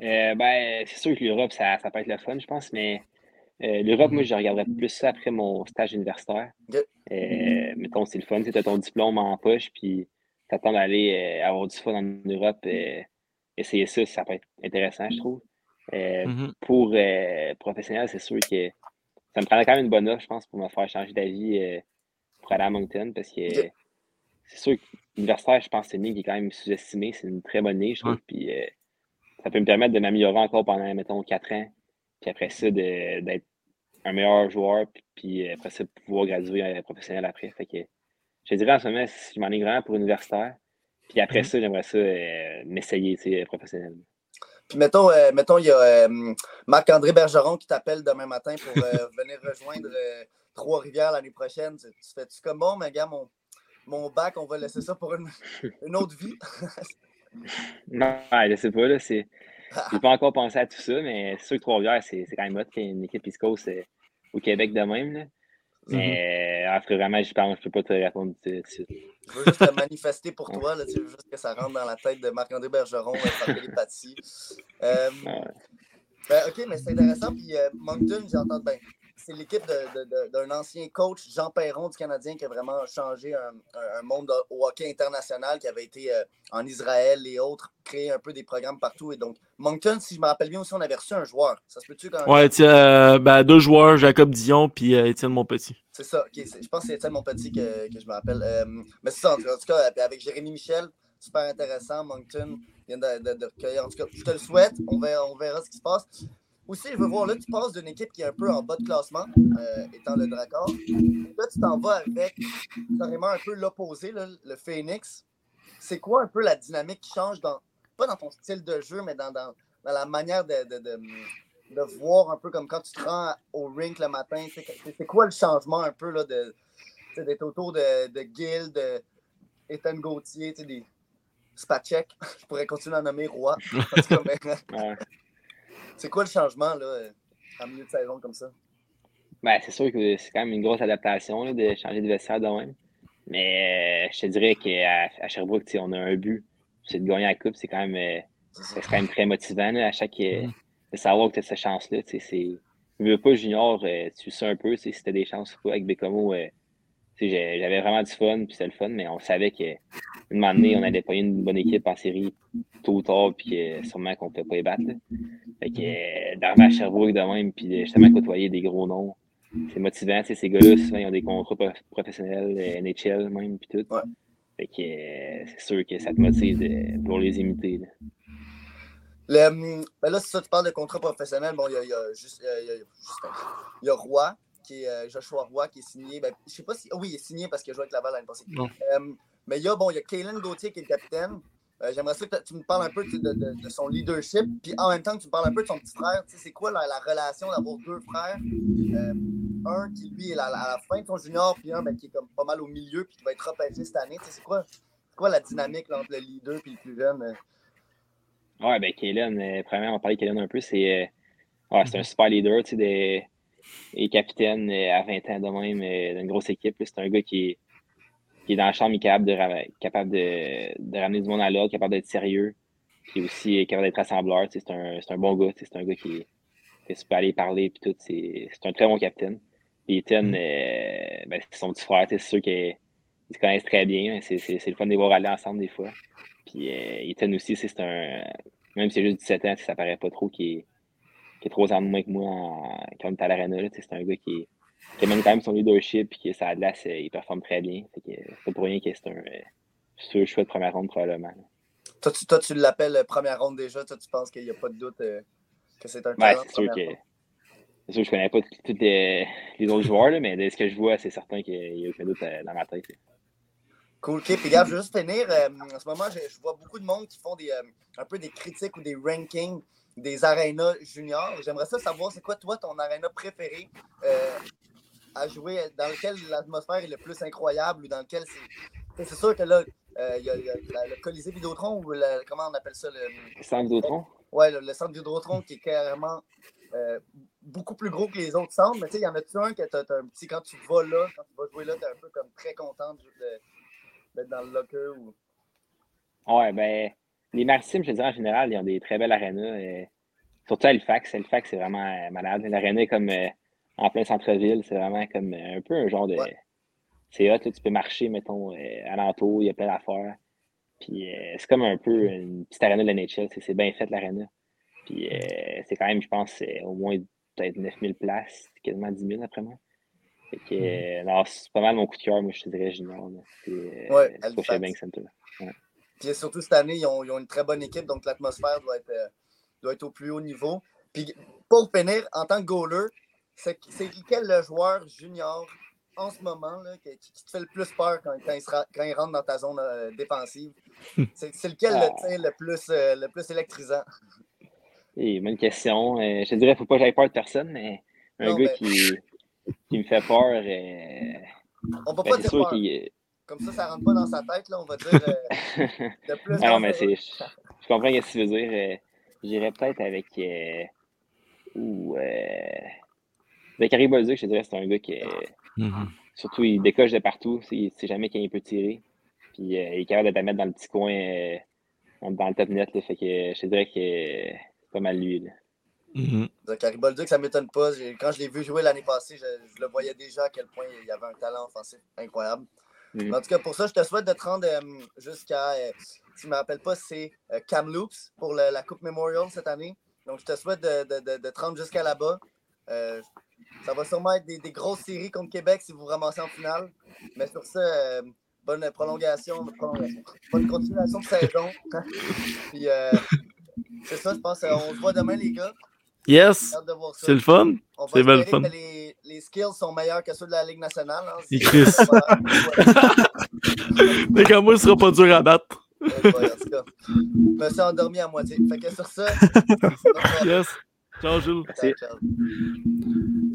Euh, ben, c'est sûr que l'Europe, ça, ça peut être le fun, je pense, mais euh, l'Europe, moi, je regarderais plus ça après mon stage universitaire. Euh, mettons, c'est le fun, tu as ton diplôme en poche, puis t'attends d'aller euh, avoir du fun en Europe. euh, essayer ça, ça peut être intéressant, je trouve. Euh, Mhm. Pour euh, professionnel, c'est sûr que ça me prendrait quand même une bonne offre, je pense, pour me faire changer d'avis euh, pour aller à Moncton, parce que c'est sûr que l'universitaire, je pense que c'est une ligne qui est quand même sous-estimée. C'est une très bonne ligne, je trouve. Ouais. Puis euh, ça peut me permettre de m'améliorer encore pendant, mettons, quatre ans. Puis après ça, de- d'être un meilleur joueur. Puis, puis après ça, pouvoir graduer euh, professionnel après. Fait que je dirais en ce moment, si je m'en ai vraiment pour universitaire. Puis après ça, j'aimerais ça euh, m'essayer, tu sais, professionnel. Puis mettons, euh, mettons, il y a euh, Marc-André Bergeron qui t'appelle demain matin pour euh, venir rejoindre euh, Trois-Rivières l'année prochaine. Tu, tu fais-tu comme bon, mais gars, mon, mon bac, on va laisser ça pour une, une autre vie. Non, je sais pas, là, c'est... J'ai pas encore pensé à tout ça, mais c'est sûr que Trois-Rivières, c'est c'est quand même hot qu'il y ait une équipe East Coast euh, au Québec de même, là. Mais euh, après, vraiment, je pense je peux pas te répondre tout de suite. Je veux juste te manifester pour toi. Là, tu veux juste que ça rentre dans la tête de Marc-André Bergeron euh, par télépathie. Euh, Ouais. ben, OK, mais c'est intéressant. Puis euh, Moncton, j'entends bien. C'est l'équipe d'un ancien coach, Jean Perron du Canadien, qui a vraiment changé un, un- un monde au hockey international, qui avait été euh, en Israël et autres, créé un peu des programmes partout. Et donc, Moncton, si je me rappelle bien aussi, on avait reçu un joueur. Ça se peut-tu quand Ouais, tiens, euh, ben, deux joueurs, Jacob Dion puis euh, Étienne Monpetit. C'est ça, ok. c'est- Je pense que c'est Étienne Monpetit que, que je me rappelle. Euh, mais c'est ça, en tout cas, en tout cas, avec Jérémy Michel, super intéressant. Moncton vient de, de- de recueillir. En tout cas, je te le souhaite. On verra, on verra ce qui se passe. Aussi, je veux voir, là, tu passes d'une équipe qui est un peu en bas de classement, euh, étant le Dracor. Là, tu t'en vas avec carrément un peu l'opposé, le Phoenix. C'est quoi un peu la dynamique qui change, dans, pas dans ton style de jeu, mais dans, dans, dans la manière de, de, de, de voir un peu comme quand tu te rends au rink le matin? C'est quoi le changement un peu là, de, d'être autour de, de Gil, de Ethan Gauthier, des Spacek, je pourrais continuer à nommer Roi. c'est quoi le changement là, euh, en milieu de saison comme ça? Ben, c'est sûr que c'est quand même une grosse adaptation là, de changer de vestiaire de même. Mais euh, je te dirais qu'à à Sherbrooke, on a un but, c'est de gagner la coupe. C'est quand même, euh, c'est quand même très motivant là, à chaque euh, Mhm. de savoir que tu as cette chance-là. tu sais, c'est- Je veux pas junior, euh, tu sais un peu si tu as des chances ou pas avec Bécomo. euh, tu sais, j'ai- j'avais vraiment du fun, puis c'était le fun, mais on savait qu'à un moment donné, on allait pas une bonne équipe en série tôt ou tard, puis que sûrement qu'on ne pouvait pas les battre. là. Fait que euh, d'arriver à Sherbrooke de même, puis de justement côtoyer des gros noms, c'est motivant. Ces gars-là, souvent, ils ont des contrats prof- professionnels, euh, NHL même, puis tout. Ouais. Fait que euh, c'est sûr que ça te motive de vouloir les imiter. là. Le, hum, ben là, si ça, tu parles de contrat professionnel, bon, il y a, y a juste, euh, il y a, y a Roy, qui est euh, Joshua Roy, qui est signé. Ben, je sais pas si. ah oui, il est signé parce qu'il a joué avec Laval l'année passée. Euh, mais il y a, bon, il y a Kaylin Gauthier qui est le capitaine. Euh, J'aimerais ça que tu me parles un peu de, de- de son leadership, puis en même temps que tu me parles un peu de son petit frère. Tu sais, C'est quoi la, la relation d'avoir deux frères? Euh, un qui, lui, est à, la- à la fin de son junior, puis un ben, qui est comme pas mal au milieu, puis qui va être repêché cette année. Tu sais, C'est quoi, c'est quoi la dynamique là, entre le leader et le plus jeune? euh? Ouais, ben euh, premièrement, on va parler de Kellen un peu. C'est euh, ouais, c'est un super leader, tu sais, des- et capitaine euh, à 20 ans de même euh, d'une grosse équipe. C'est un gars qui est, qui est dans la chambre, il est capable de, capable de, de ramener du monde à l'ordre, capable d'être sérieux, puis aussi euh, capable d'être rassembleur. C'est un, un bon gars, c'est un gars qui, que tu peux aller parler, puis tout. C'est un très bon capitaine. Puis Ethan, euh, ben, c'est son petit frère, c'est sûr qu'ils ils se connaissent très bien. hein. C'est le fun de les voir aller ensemble des fois. Puis euh, Ethan aussi, c'est c'est un. Même si c'est juste 17 ans, ça paraît pas trop qu'il est, qu'il est trop ans de moins que moi en- quand on est à l'arena. C'est un gars qui, qui a même quand même son leadership puis que ça glace, euh, il performe très bien. Euh, c'est pas pour rien que c'est un euh, sûr choix de première ronde probablement. là. Toi, tu, toi, tu l'appelles première ronde déjà. Toi, tu penses qu'il n'y a pas de doute euh, que c'est un Ouais, c'est sûr que. C'est sûr que je connais pas tous les, les autres joueurs, là, mais de ce que je vois, c'est certain qu'il n'y a aucun doute dans ma tête. là. Cool. OK, puis regarde, je veux juste finir. euh, en ce moment, je, je vois beaucoup de monde qui font des, euh, un peu des critiques ou des rankings des arénas juniors. J'aimerais ça savoir, c'est quoi, toi, ton aréna préféré euh, à jouer, dans lequel l'atmosphère est le plus incroyable ou dans lequel c'est... C'est sûr que là, euh, il y a, il y a la- le Colisée Vidéotron ou comment on appelle ça? Le, Sans Vidéotron? Ouais, le, le centre Vidéotron qui est carrément euh, beaucoup plus gros que les autres centres. Mais tu sais, il y en a-tu un que t'as, t'as un petit. Quand tu vas là, quand tu vas jouer là, t'es un peu comme très content d'être dans le locker ou? Ouais, ben, les Maritimes, je te dirais en général, ils ont des très belles arénas. euh, surtout à Halifax. Halifax, c'est vraiment euh, malade. L'aréna est comme euh, en plein centre-ville. C'est vraiment comme un peu un genre de. Ouais. C'est hot, là, tu peux marcher, mettons, alentour, il y a plein d'affaires. Puis c'est comme un peu une petite aréna de la NHL. C'est bien fait, l'aréna. Puis euh, c'est quand même, je pense, au moins peut-être 9000 places, quasiment 10 000 après moi. Fait que, euh, non, c'est pas mal mon coup de cœur, moi, je te dirais, junior. là. C'est euh, Ouais, Scotiabank. Center. Puis surtout cette année, ils ont, ils ont une très bonne équipe, donc l'atmosphère doit être, euh, doit être au plus haut niveau. Puis pour finir, en tant que goaler, c'est quel le joueur junior en ce moment là, qui, qui te fait le plus peur quand, quand il, sera- quand il rentre dans ta zone euh, défensive? C'est lequel le, Ah. tien le, plus, euh, le plus électrisant? Et bonne question. Euh, je te dirais, faut pas que j'aille peur de personne, mais un Non, gars mais- qui, qui me fait peur, euh, On peut ben, pas dire sûr peur. Comme ça, ça rentre pas dans sa tête, là, on va dire euh, le plus Ah non, mais c'est, je, je comprends ce que tu veux dire. Euh, J'irais peut-être avec. Euh, ou. Euh, Zachary Bolduc, je te dirais, c'est un gars qui. euh, Mhm. surtout, il décoche de partout. c'est- Il sait jamais quand il peut tirer. Puis euh, il est capable de te mettre dans le petit coin, euh, dans le top net. Là, fait que je te dirais que c'est pas mal lui. Là. Mhm. Zachary Bolduc, ça ne m'étonne pas. Quand je l'ai vu jouer l'année passée, je, je le voyais déjà à quel point il avait un talent offensif incroyable. Mais En tout cas, pour ça, je te souhaite de te rendre euh, jusqu'à, euh, si je ne me rappelle pas, c'est euh, Kamloops pour le- la Coupe Memorial cette année. Donc, je te souhaite de, de- de- de te rendre jusqu'à là-bas. Euh, ça va sûrement être des, des grosses séries contre Québec si vous vous ramassez en finale. Mais sur ça, bonne prolongation, prolongation, bonne continuation de saison. Puis, c'est ça, je pense. on se voit demain, les gars. Yes, c'est le fun. On va C'est le fun. les, les skills sont meilleurs que ceux de la Ligue nationale. hein. Et C'est- Chris. Mais comme moi, ce sera pas dur à battre. Ouais, ouais, en tout cas. Je me suis endormi à moitié. Fait que sur ça, Yes. Ciao, Jules.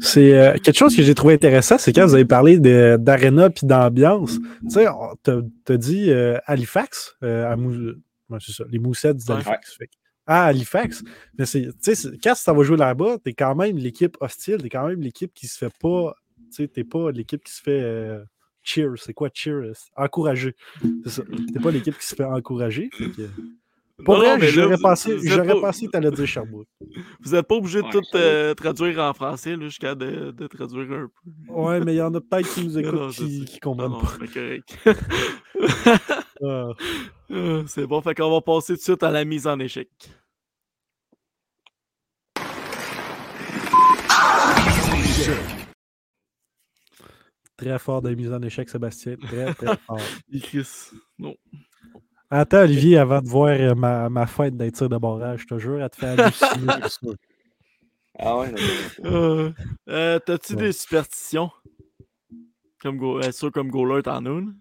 C'est euh, quelque chose que j'ai trouvé intéressant, c'est quand vous avez parlé de- d'aréna puis d'ambiance. Tu sais, t'as t'as dit euh, Halifax, euh, à Mou- ouais, c'est ça, les Moussettes d'Halifax. Ah, Halifax. Mais c'est, tu sais, c'est- quand t'en vas jouer là-bas, t'es quand même l'équipe hostile, t'es quand même l'équipe qui se fait pas. Tu sais, t'es pas l'équipe qui se fait euh, cheer. C'est quoi cheer? Encourager. C'est ça. T'es pas l'équipe qui se fait encourager. Fait que, Pour Non, vrai, j'aurais vous- pensé, j'aurais pas- pensé que t'allais dire Sherbrooke. Vous n'êtes pas obligé de Ouais, tout ça euh, traduire en français, là, jusqu'à de, de traduire un peu. Ouais, mais il y en a peut-être qui nous écoutent non, qui, qui comprennent non, pas. c'est correct. Ah. Euh, c'est bon, fait qu'on va passer tout de suite à la mise en échec. Très fort de mise en échec, Sébastien. Très, très fort. Chris. Non. Attends, Olivier, avant de voir euh, ma, ma fête d'un tir de barrage, je te jure, elle te fait halluciner. Ah ouais, d'accord. Euh, euh, T'as-tu Ouais. des superstitions? Comme go... euh, sûr comme goaler, t'en as une?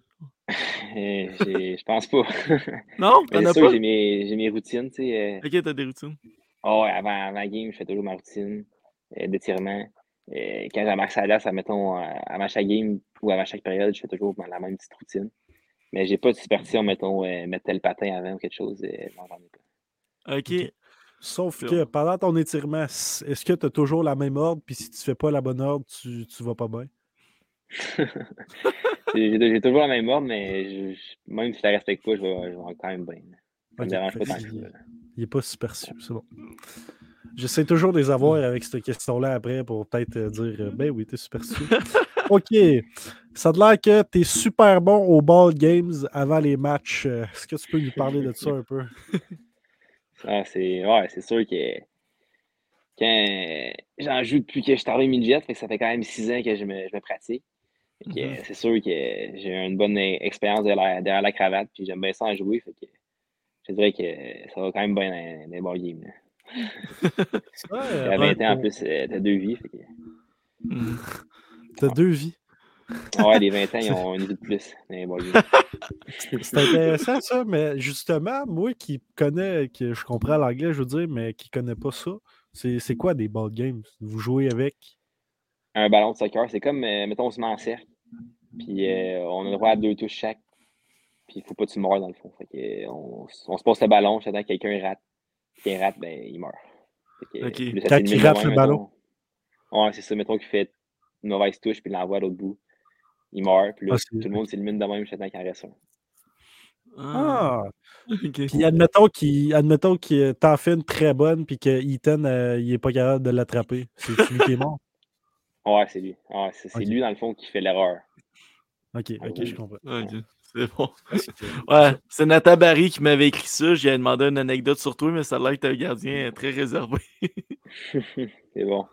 Je pense pas. Non? T'en as pas? j'ai mes, j'ai mes routines, tu sais. euh, Ok, t'as des routines. Ouais, avant, avant la game, je fais toujours ma routine euh, d'étirement. Euh, quand j'embarque sur la mettons, euh, avant chaque game ou avant chaque période, je fais toujours la même petite routine. Mais j'ai pas de superstition, mettons, euh, mettre tel patin avant ou quelque chose. euh, non, j'en ai pas. Ok. Sauf que pendant ton étirement, est-ce que tu as toujours la même ordre? Puis si tu fais pas la bonne ordre, tu, tu vas pas bien? J'ai toujours la même ordre, mais je- même si je la respecte pas, je vais, je vais quand même bien. Ça me Ok, dérange fait pas tant que qu'il- ça. là. Il est pas superstitieux, c'est bon. J'essaie toujours de les avoir avec cette question-là après pour peut-être euh, dire euh, Ben oui, t'es superstitieux. OK. Ça a l'air que t'es super bon au ball games avant les matchs. Est-ce que tu peux nous parler de ça un peu? Ah, c'est ouais, c'est sûr que quand j'en joue depuis que je suis arrivé midget, fait que ça fait quand même six ans que je me, je me pratique. Mhm. C'est sûr que j'ai une bonne expérience derrière la, derrière la cravate, puis j'aime bien ça en jouer. Fait que je dirais que ça va quand même bien dans, les ball games. À ouais, 20 ans en plus, euh, t'as deux vies. Fait que, Hmm. T'as deux vies. ouais, les 20 ans, ils ont une vie de plus dans les ball games. C'est intéressant ça, mais justement, moi qui connais, que je comprends l'anglais, je veux dire, mais qui connais pas ça, c'est c'est quoi des ball games? Vous jouez avec? Un ballon de soccer, c'est comme, euh, mettons, on se met en cercle, puis euh, on a le droit à deux touches chaque, puis il faut pas que tu meurs dans le fond. Fait que, euh, on, on se passe le ballon, j'attends que quelqu'un rate. Qui rate, ben, il meurt. Fait que, Quand il rate le ballon? mettons- Ouais, c'est ça. Mettons qu'il fait une mauvaise touche, puis il l'envoie à l'autre bout. Il meurt, puis là, Ah, tout le monde s'élimine de même, j'attends qu'il en reste un. Ah. Ah! Puis admettons qu'il admettons qu'il t'en fait une très bonne, puis que Ethan, euh, il est pas capable de l'attraper. C'est lui qui est mort? Ouais, c'est lui. Ouais, c'est lui, dans le fond, qui fait l'erreur. Ok, Ah ok, oui. je comprends. Ok, c'est bon. Parce que- Ouais, c'est Nathan Barry qui m'avait écrit ça. J'ai demandé une anecdote sur toi, mais ça a l'air que t'es un gardien très réservé. c'est bon.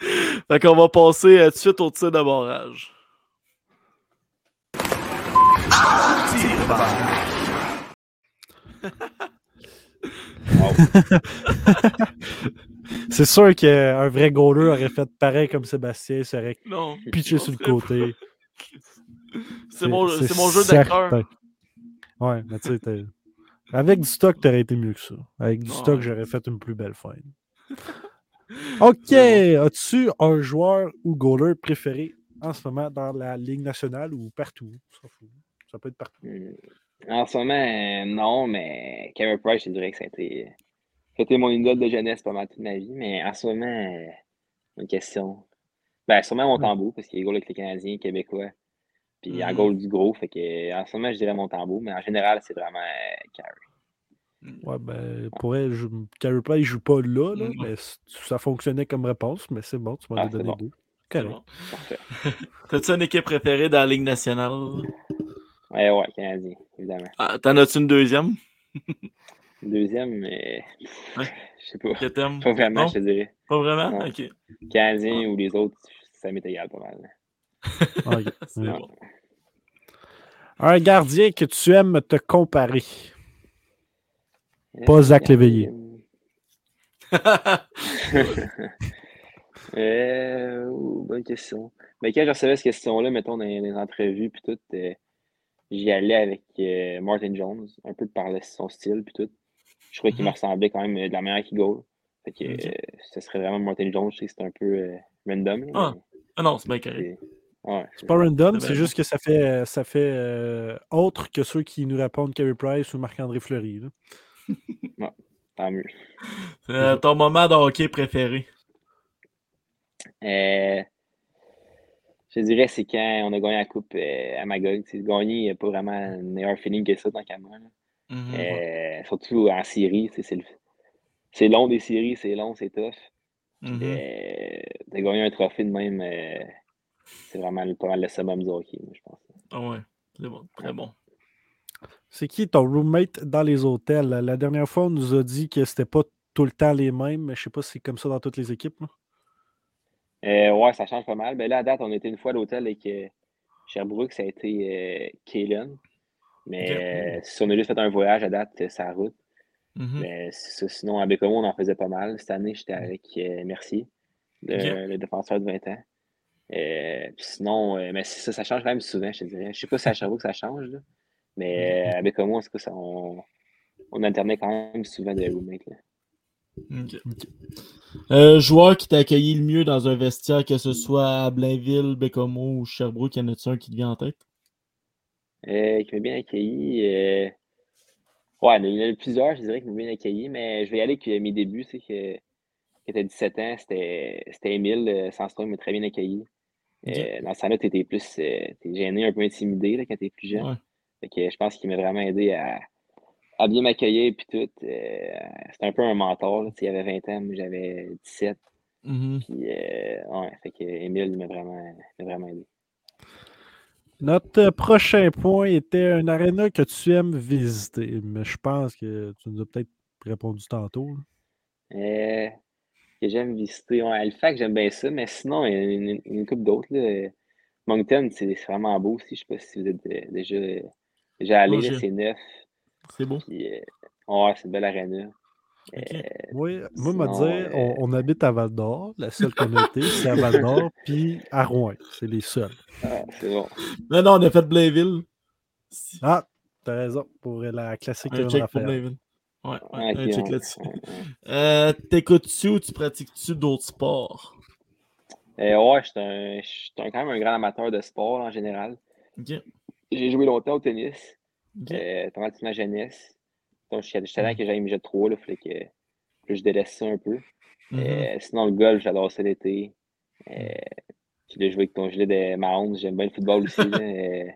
fait qu'on va passer euh, tout de suite au tir. Wow. C'est sûr qu'un vrai goaler aurait fait pareil comme Sébastien, aurait Non. pitché non, sur le côté. C'est mon, c'est mon jeu d'acteur. Ouais, mais tu sais, avec du stock, t'aurais été mieux que ça. Avec du Ouais. stock, j'aurais fait une plus belle fin. OK. As-tu un joueur ou goaler préféré en ce moment dans la Ligue nationale ou partout? Ça. Ça peut être partout. Hmm. En ce moment, non, mais Carey Price, je dirais que ça a été, ça a été mon idole de jeunesse pendant toute ma vie. Mais en ce moment, euh, une question. Ben, sûrement Montembeau, parce qu'il est goal avec les Canadiens, Québécois. Puis en Mhm. goal du gros. Fait que, en ce moment, je dirais Montembeau, mais en général, c'est vraiment euh, Carey. Ouais, ben, pour elle, je... Carey Price, il joue pas là, là Mhm. mais ça fonctionnait comme réponse, mais c'est bon, tu m'en Ah, as donné bon. deux. Bon. Parfait. T'as-tu une équipe préférée dans la Ligue nationale? Ouais, ouais, Canadien, évidemment. Ah, T'en as-tu une deuxième? Deuxième, mais. Ouais. Je sais pas. que t'aimes? Pas vraiment, Non? je te dirais. Pas vraiment? Non. Ok. Canadien ou les autres, ça m'est égal pas mal. Ah, ok. C'est Ouais. bon. Un gardien que tu aimes te comparer. Pas Zach Léveillé. Euh, ouh, bonne question. Mais quand je recevais cette question-là, mettons, dans les, entrevues, puis tout, euh, j'y allais avec euh, Martin Jones, un peu par son style, puis tout. Je trouvais qu'il me Mhm. ressemblait quand même euh, de la manière qu'il goal. Fait que euh, ce serait vraiment Martin Jones, je sais que c'est un peu euh, random. Ah, mais Ah non, c'est bien correct. c'est- ouais, C'est pas random, C'est c'est juste que ça fait, ça fait euh, autre que ceux qui nous répondent Carey Price ou Marc-André Fleury. là. tant mieux. Euh, ton moment de hockey préféré? Euh, je dirais c'est quand on a gagné la coupe euh, à Magog. Tu sais, Gagner, il n'y a pas vraiment un meilleur feeling que ça dans le Mhm. Euh, surtout en série, c'est long des séries, c'est long, c'est tough. Euh, de gagner un trophée de même, euh, c'est vraiment le- pas mal le summum du hockey, moi, je pense. Ah ouais, c'est bon, très bon. C'est qui ton roommate dans les hôtels? La dernière fois, on nous a dit que c'était pas tout le temps les mêmes, mais je sais pas si c'est comme ça dans toutes les équipes. Euh, ouais, ça change pas mal. Ben là, à date, on était une fois à l'hôtel avec euh, Sherbrooke, ça a été euh, Kalen. Mais euh, si on a juste fait un voyage à date, euh, c'est la route. Mhm. Mais ça. sinon, à Bécomo, on en faisait pas mal. Cette année, j'étais avec euh, Mercier, le, défenseur de 20 ans. Euh, puis sinon, euh, mais ça, ça change quand même souvent, je te dirais. Je sais pas si à Sherbrooke ça change, là. mais euh, à Bécomo, en tout cas, ça, on, on alternait quand même souvent de roommates. là. Ok. Euh, joueur qui t'a accueilli le mieux dans un vestiaire, que ce soit à Blainville, Bécomo ou Sherbrooke, y en a-tu un qui te vient en tête? Euh, qui m'a bien accueilli. euh, Ouais, il y en a eu plusieurs, je dirais, qui m'ont bien accueilli, mais je vais y aller avec euh, mes débuts. Tu sais, que, quand t'as 17 ans, c'était euh, Sandstrom, m'a très bien accueilli. Euh, dans ce temps-là, tu étais plus gêné, un peu intimidé là, quand tu es plus jeune. Ouais. Fait que je pense qu'il m'a vraiment aidé à, à bien m'accueillir puis tout. C'était un peu un mentor. Là, tu sais, il avait 20 ans, moi j'avais 17. Mhm. Puis, euh, ouais, fait que Émile il m'a vraiment, vraiment aidé. Notre euh, prochain point était un aréna que tu aimes visiter, mais je pense que tu nous as peut-être répondu tantôt. Euh, que j'aime visiter. Ouais, Halifax, j'aime bien ça, mais sinon, il y a une, une couple d'autres. Moncton, c'est vraiment beau aussi. Je sais pas si vous êtes euh, déjà, déjà allé, c'est neuf. C'est beau. Puis, euh, ouais, c'est une belle arena. Oui, moi, me dire, on, euh, on habite à Val d'Or. La seule été, c'est à Val d'Or, puis à Rouen. C'est les seuls. Ah, c'est bon. Non, non, on a fait Blainville. Ah, t'as raison, pour la classique Un check pour. Blainville. Ouais, ouais, Ah, un ok, check ouais, là-dessus. ouais, ouais. Euh, T'écoutes-tu ou tu pratiques-tu d'autres sports? Euh, ouais, je suis quand même un grand amateur de sport en général. Ok. J'ai joué longtemps au tennis, euh, pendant toute ma jeunesse. Donc, j'étais j'étais là que j'aille mes 3, là, fallait que, je délaisse ça un peu. Mhm. Euh, sinon, le golf, j'adore ça l'été. Euh, puis de jouer avec ton gilet de Mahomes, j'aime bien le football aussi. Euh,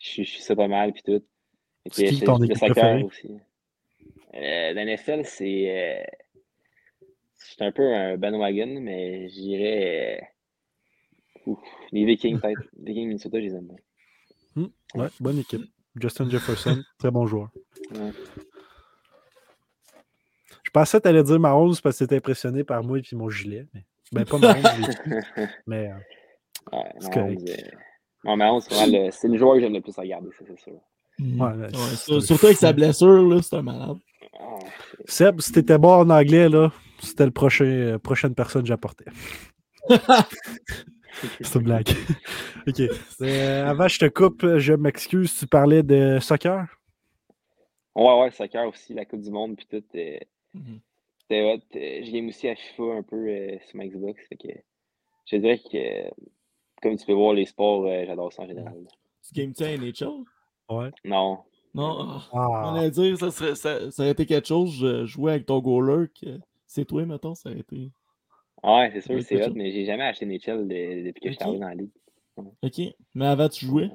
je suis je suis ça pas mal, puis tout. Que C'est qui ton le soccer aussi. Euh, L'NFL, c'est. C'est un peu un bandwagon, mais je dirais. les Vikings, peut-être. Les Vikings Minnesota, je les aime bien. Ouais, bonne équipe. Justin Jefferson, très bon joueur. Ouais. Je pensais que t'allais dire Mahomes parce que t'étais impressionné par moi et mon gilet. Mais... Ben, pas l'ai dit, mais euh, Ouais, C'est Mahomes, correct. euh, c'est vraiment le, c'est le joueur que j'aime le plus regarder, ça, c'est sûr. Mhm. ouais, Ouais, surtout avec sa blessure, là, c'est un malade. Ah, Seb, si t'étais bon en anglais, là, c'était le prochain, euh, prochaine personne que j'apportais. C'est une blague. OK. Euh, avant, je te coupe, je m'excuse, tu parlais de soccer? Ouais, ouais, soccer aussi, la Coupe du Monde, puis tout. Mhm. C'était Je game aussi à FIFA un peu euh, sur ma Xbox. Fait que je dirais que, comme tu peux voir, les sports, euh, j'adore ça en général. Tu games-tu à NHL? Ouais. Non. Non? ah. Ah, On allait dire, ça, serait, ça, ça aurait été quelque chose, je jouais avec ton goaler, que c'est toi, mettons, ça aurait été. Ouais, c'est sûr, c'est hot, mais j'ai jamais acheté NHL de- depuis que je suis arrivé dans la ligue. Ok. Mais avant, tu jouais?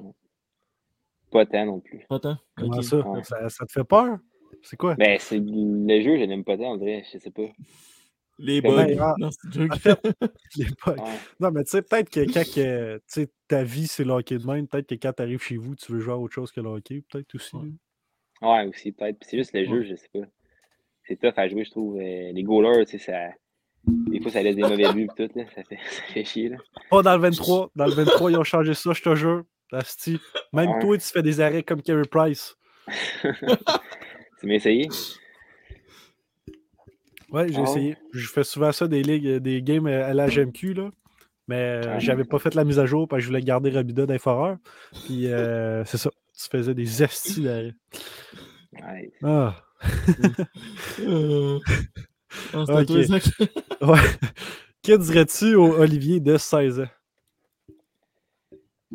Pas tant non plus. Pas tant? comment Ok. ça? Ouais. ça? ça te fait peur? C'est quoi? Ben, c'est le jeu, je n'aime pas tant, on dirait, je sais pas. Les bugs. Non, c'est une joke. En fait, les bugs. Ouais. Non, mais tu sais, peut-être que quand que, ta vie, c'est le hockey de même, peut-être que quand tu arrives chez vous, tu veux jouer à autre chose que le hockey, peut-être aussi. Ouais. aussi, peut-être. Puis c'est juste le jeu, je sais pas. C'est tough à jouer, je trouve. Euh, les goalers, tu sais, ça. Des fois, ça laisse des mauvais buts et tout, là. Ça fait, ça fait chier, là. Pas dans le 23. Dans le 23, ils ont changé ça, je te jure. Même Ouais. toi, tu fais des arrêts comme Carey Price. tu m'as essayé? Ouais, j'ai Ah essayé. Je fais souvent ça des ligues, euh, des games euh, à la GMQ, là. Mais euh, Ah. j'avais pas fait la mise à jour parce que je voulais garder Rabida d'un foreur. Puis euh, c'est ça. Tu faisais des astis d'arrêt. Ouais. Ah. Euh, ah, toi. Ouais. que dirais-tu au Olivier de 16 ans?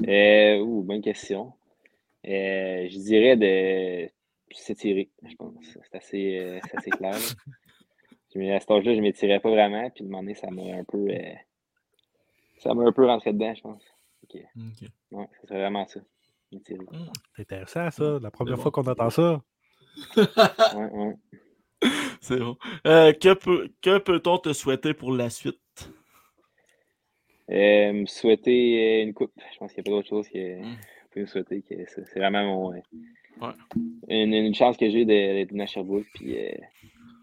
Euh, ouh, bonne question. Euh, je dirais de s'étirer, je pense. C'est assez, euh, c'est assez clair. Puis, à cet âge-là, je ne m'étirais pas vraiment. Puis, de demander, ça m'a un peu. euh, ça m'a un peu rentré dedans, je pense. Ok. Ok. Ouais, ça serait vraiment ça. M'étirer. C'est intéressant, ça. La première bon. fois qu'on entend ça. Ouais, ouais. C'est bon. Euh, que peut- que peut-on te souhaiter pour la suite? Euh, me souhaiter une coupe. Je pense qu'il n'y a pas d'autre chose que Mm. on peut me souhaiter. que C'est c'est vraiment mon, euh, Ouais. une, une chance que j'ai de- d'être venu à Sherbrooke. Puis, euh,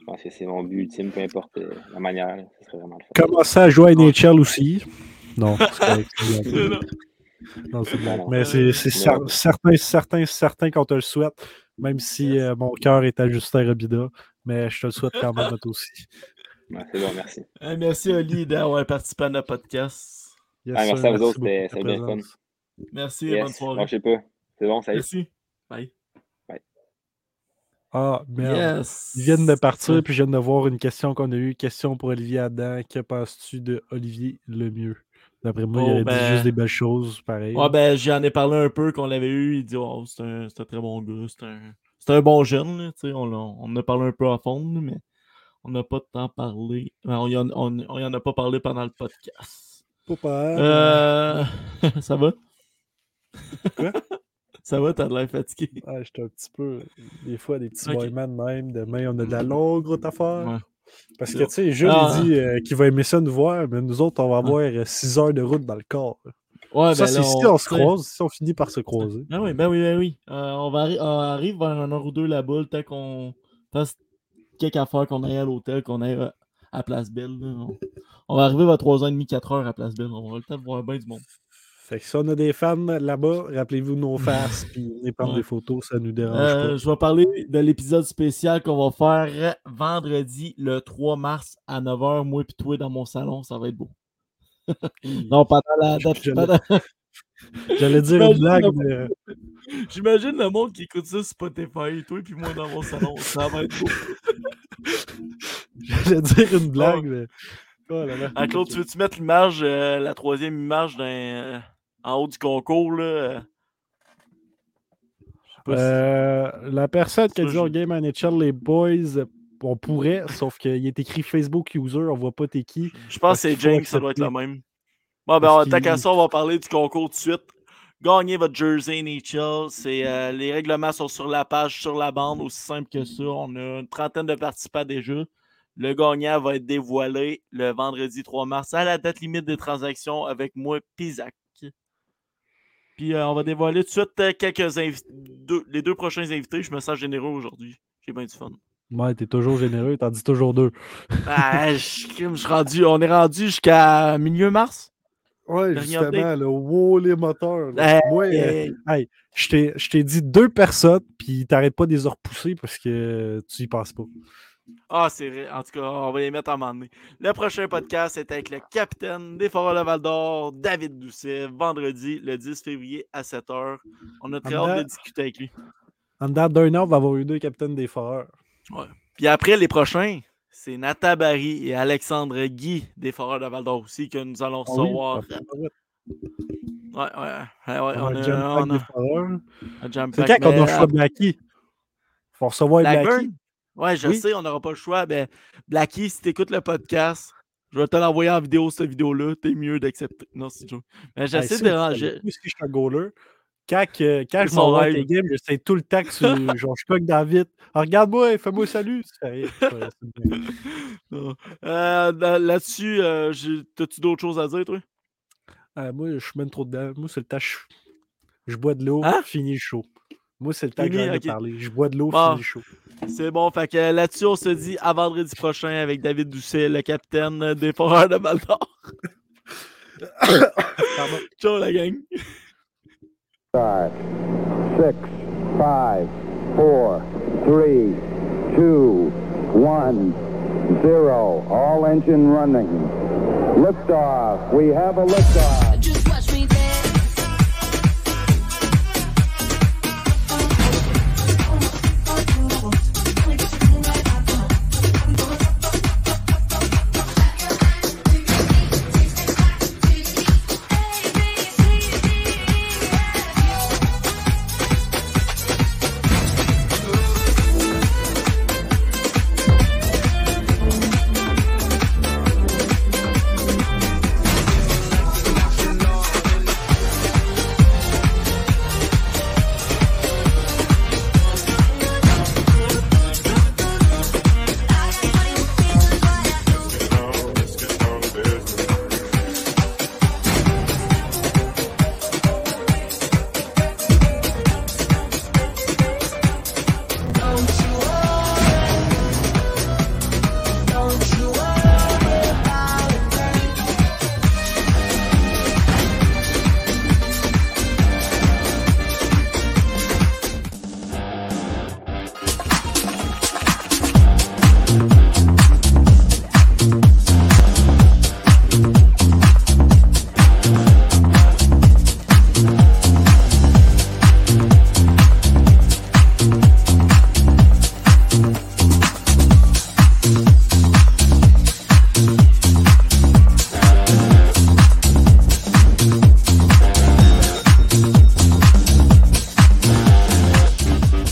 je pense que c'est mon but ultime, peu importe euh, la manière. là. Ce serait vraiment le fun. Commencer à jouer à NHL aussi? Non, c'est. Non. C'est bon. Mais c'est certain, certain, certain qu'on te le souhaite, même si euh, mon cœur est à Justin Robida. Mais je te le souhaite quand même à toi aussi. Ouais, c'est bon, merci. Euh, merci, Oli, d'avoir participé à notre podcast. Yes, Ah, merci à vous autres, c'était- bien fun. Merci, Yes. bonne soirée. Je sais pas. C'est bon, salut. Merci. Bye. Ah, merde. Yes. Ils viennent de partir, puis je viens de voir une question qu'on a eue. Question pour Olivier Adam. Que penses-tu de Olivier Lemieux? D'après moi, il Oh, aurait dit ben- juste des belles choses, pareil. Ouais, ben, j'en ai parlé un peu qu'on l'avait eu. Il dit, oh, c'est un, c'est un très bon gars. C'est un, c'est un bon jeune. là, tu sais, on, on en a parlé un peu à fond, mais on n'a pas tant parlé. Ben, On y en, on, on y en a pas parlé pendant le podcast. Papa, Euh... ça va? Quoi? Ça va, t'as de l'air fatigué. Ah, j'étais un petit peu. Des fois, des petits Ok. boymans de même. Demain, on a de la longue route à faire. Ouais. Parce que, tu sais, Jules, Ah. dit euh, qu'il va aimer ça nous voir, mais nous autres, on va avoir 6 heures de route dans le corps. Ouais, ça, ben c'est si on se croise, si on finit par se croiser. Ben oui, ben oui, ben oui. Euh, on, va arri- on arrive vers un heure ou deux là-bas, temps qu'on fasse quelques affaires, qu'on aille à l'hôtel, qu'on aille euh, à Place Belle. On, on va arriver vers 3h30, 4h à Place Belle. On va le temps de voir bien du monde. Fait que si on a des fans là-bas, rappelez-vous nos faces, puis venez prendre des photos, ça nous dérange Euh, je vais parler de l'épisode spécial qu'on va faire vendredi le 3 mars à 9h, moi et toi dans mon salon. Ça va être beau. pas. Non, pendant la date. J'allais dire une blague, le- mais J'imagine le monde qui écoute ça sur Spotify, toi et moi dans mon salon. Ça va être beau. j'allais dire une blague, mais. Oh là là. Ah, Claude, tu veux-tu mettre l'image, euh, la troisième image d'un, euh, en haut du concours, là? euh? Si- la personne qui a dit au Game NHL, les boys, on pourrait, sauf qu'il est écrit Facebook user, on voit pas t'es qui. Je pense que c'est James, ça doit être le même. Bon, ben, tant qu'à ça, on va parler du concours tout de suite. Gagnez votre jersey NHL. C'est, euh, les règlements sont sur la page, sur la bande, aussi simple que ça. On a une trentaine de participants déjà. Le gagnant va être dévoilé le vendredi 3 mars à la date limite des transactions avec moi, Pisac. Puis euh, on va dévoiler tout de suite euh, quelques deux- les deux prochains invités. Je me sens généreux aujourd'hui. J'ai bien du fun. Ouais, t'es toujours généreux, t'en dis toujours deux. Ah, je je suis rendu, on est rendu jusqu'à milieu mars? Ouais, justement, le wow, les moteurs. là. Hey, euh, hey. hey, je t'ai- je t'ai dit deux personnes, puis t'arrêtes pas de les repousser parce que tu y penses pas. Ah, c'est vrai. En tout cas, on va les mettre à un moment donné. Le prochain podcast est avec le capitaine des Foreurs de Val d'Or, David Doucet, vendredi, le 10 février à 7h. On a très hâte de discuter avec lui. En dedans d'un an, on va avoir eu deux capitaines des foreurs. Puis après, les prochains, c'est Nathan Barry et Alexandre Guy des Foreurs de Val d'Or aussi que nous allons Ah oui, recevoir. pas vite. Ouais, ouais, ouais, ouais, On a pack on des a C'est quand qu'on a de Blackie? Faut recevoir Blackie. Ouais, je Oui. sais, on n'aura pas le choix. Mais Blackie, si tu écoutes le podcast, je vais te l'envoyer en vidéo, cette vidéo-là. T'es mieux d'accepter. Non, c'est joke. Mais Hey, j'essaie de ranger. pas Si je suis un goaler, quand, que- quand je m'en vais tes games, j'essaie tout le temps que tu, genre, je cogne dans vite. Ah, Regarde-moi, fais-moi salut. Euh, là- Là-dessus, euh, t'as-tu d'autres choses à dire, toi? Ah, moi, je suis même trop dedans. Moi, c'est le. Je, je bois de l'eau, Hein? fini le show. Moi, c'est le temps Fini, que j'en ai ok. parlé. Je bois de l'eau, Bon. fini show. C'est bon, fait que là-dessus, on se dit à vendredi prochain avec David Doucet, le capitaine des Foreurs de Val d'Or. Pardon. Ciao, la gang! Five, six, five, four, three, two, one, zero. All engine running. Liftoff. We have a liftoff.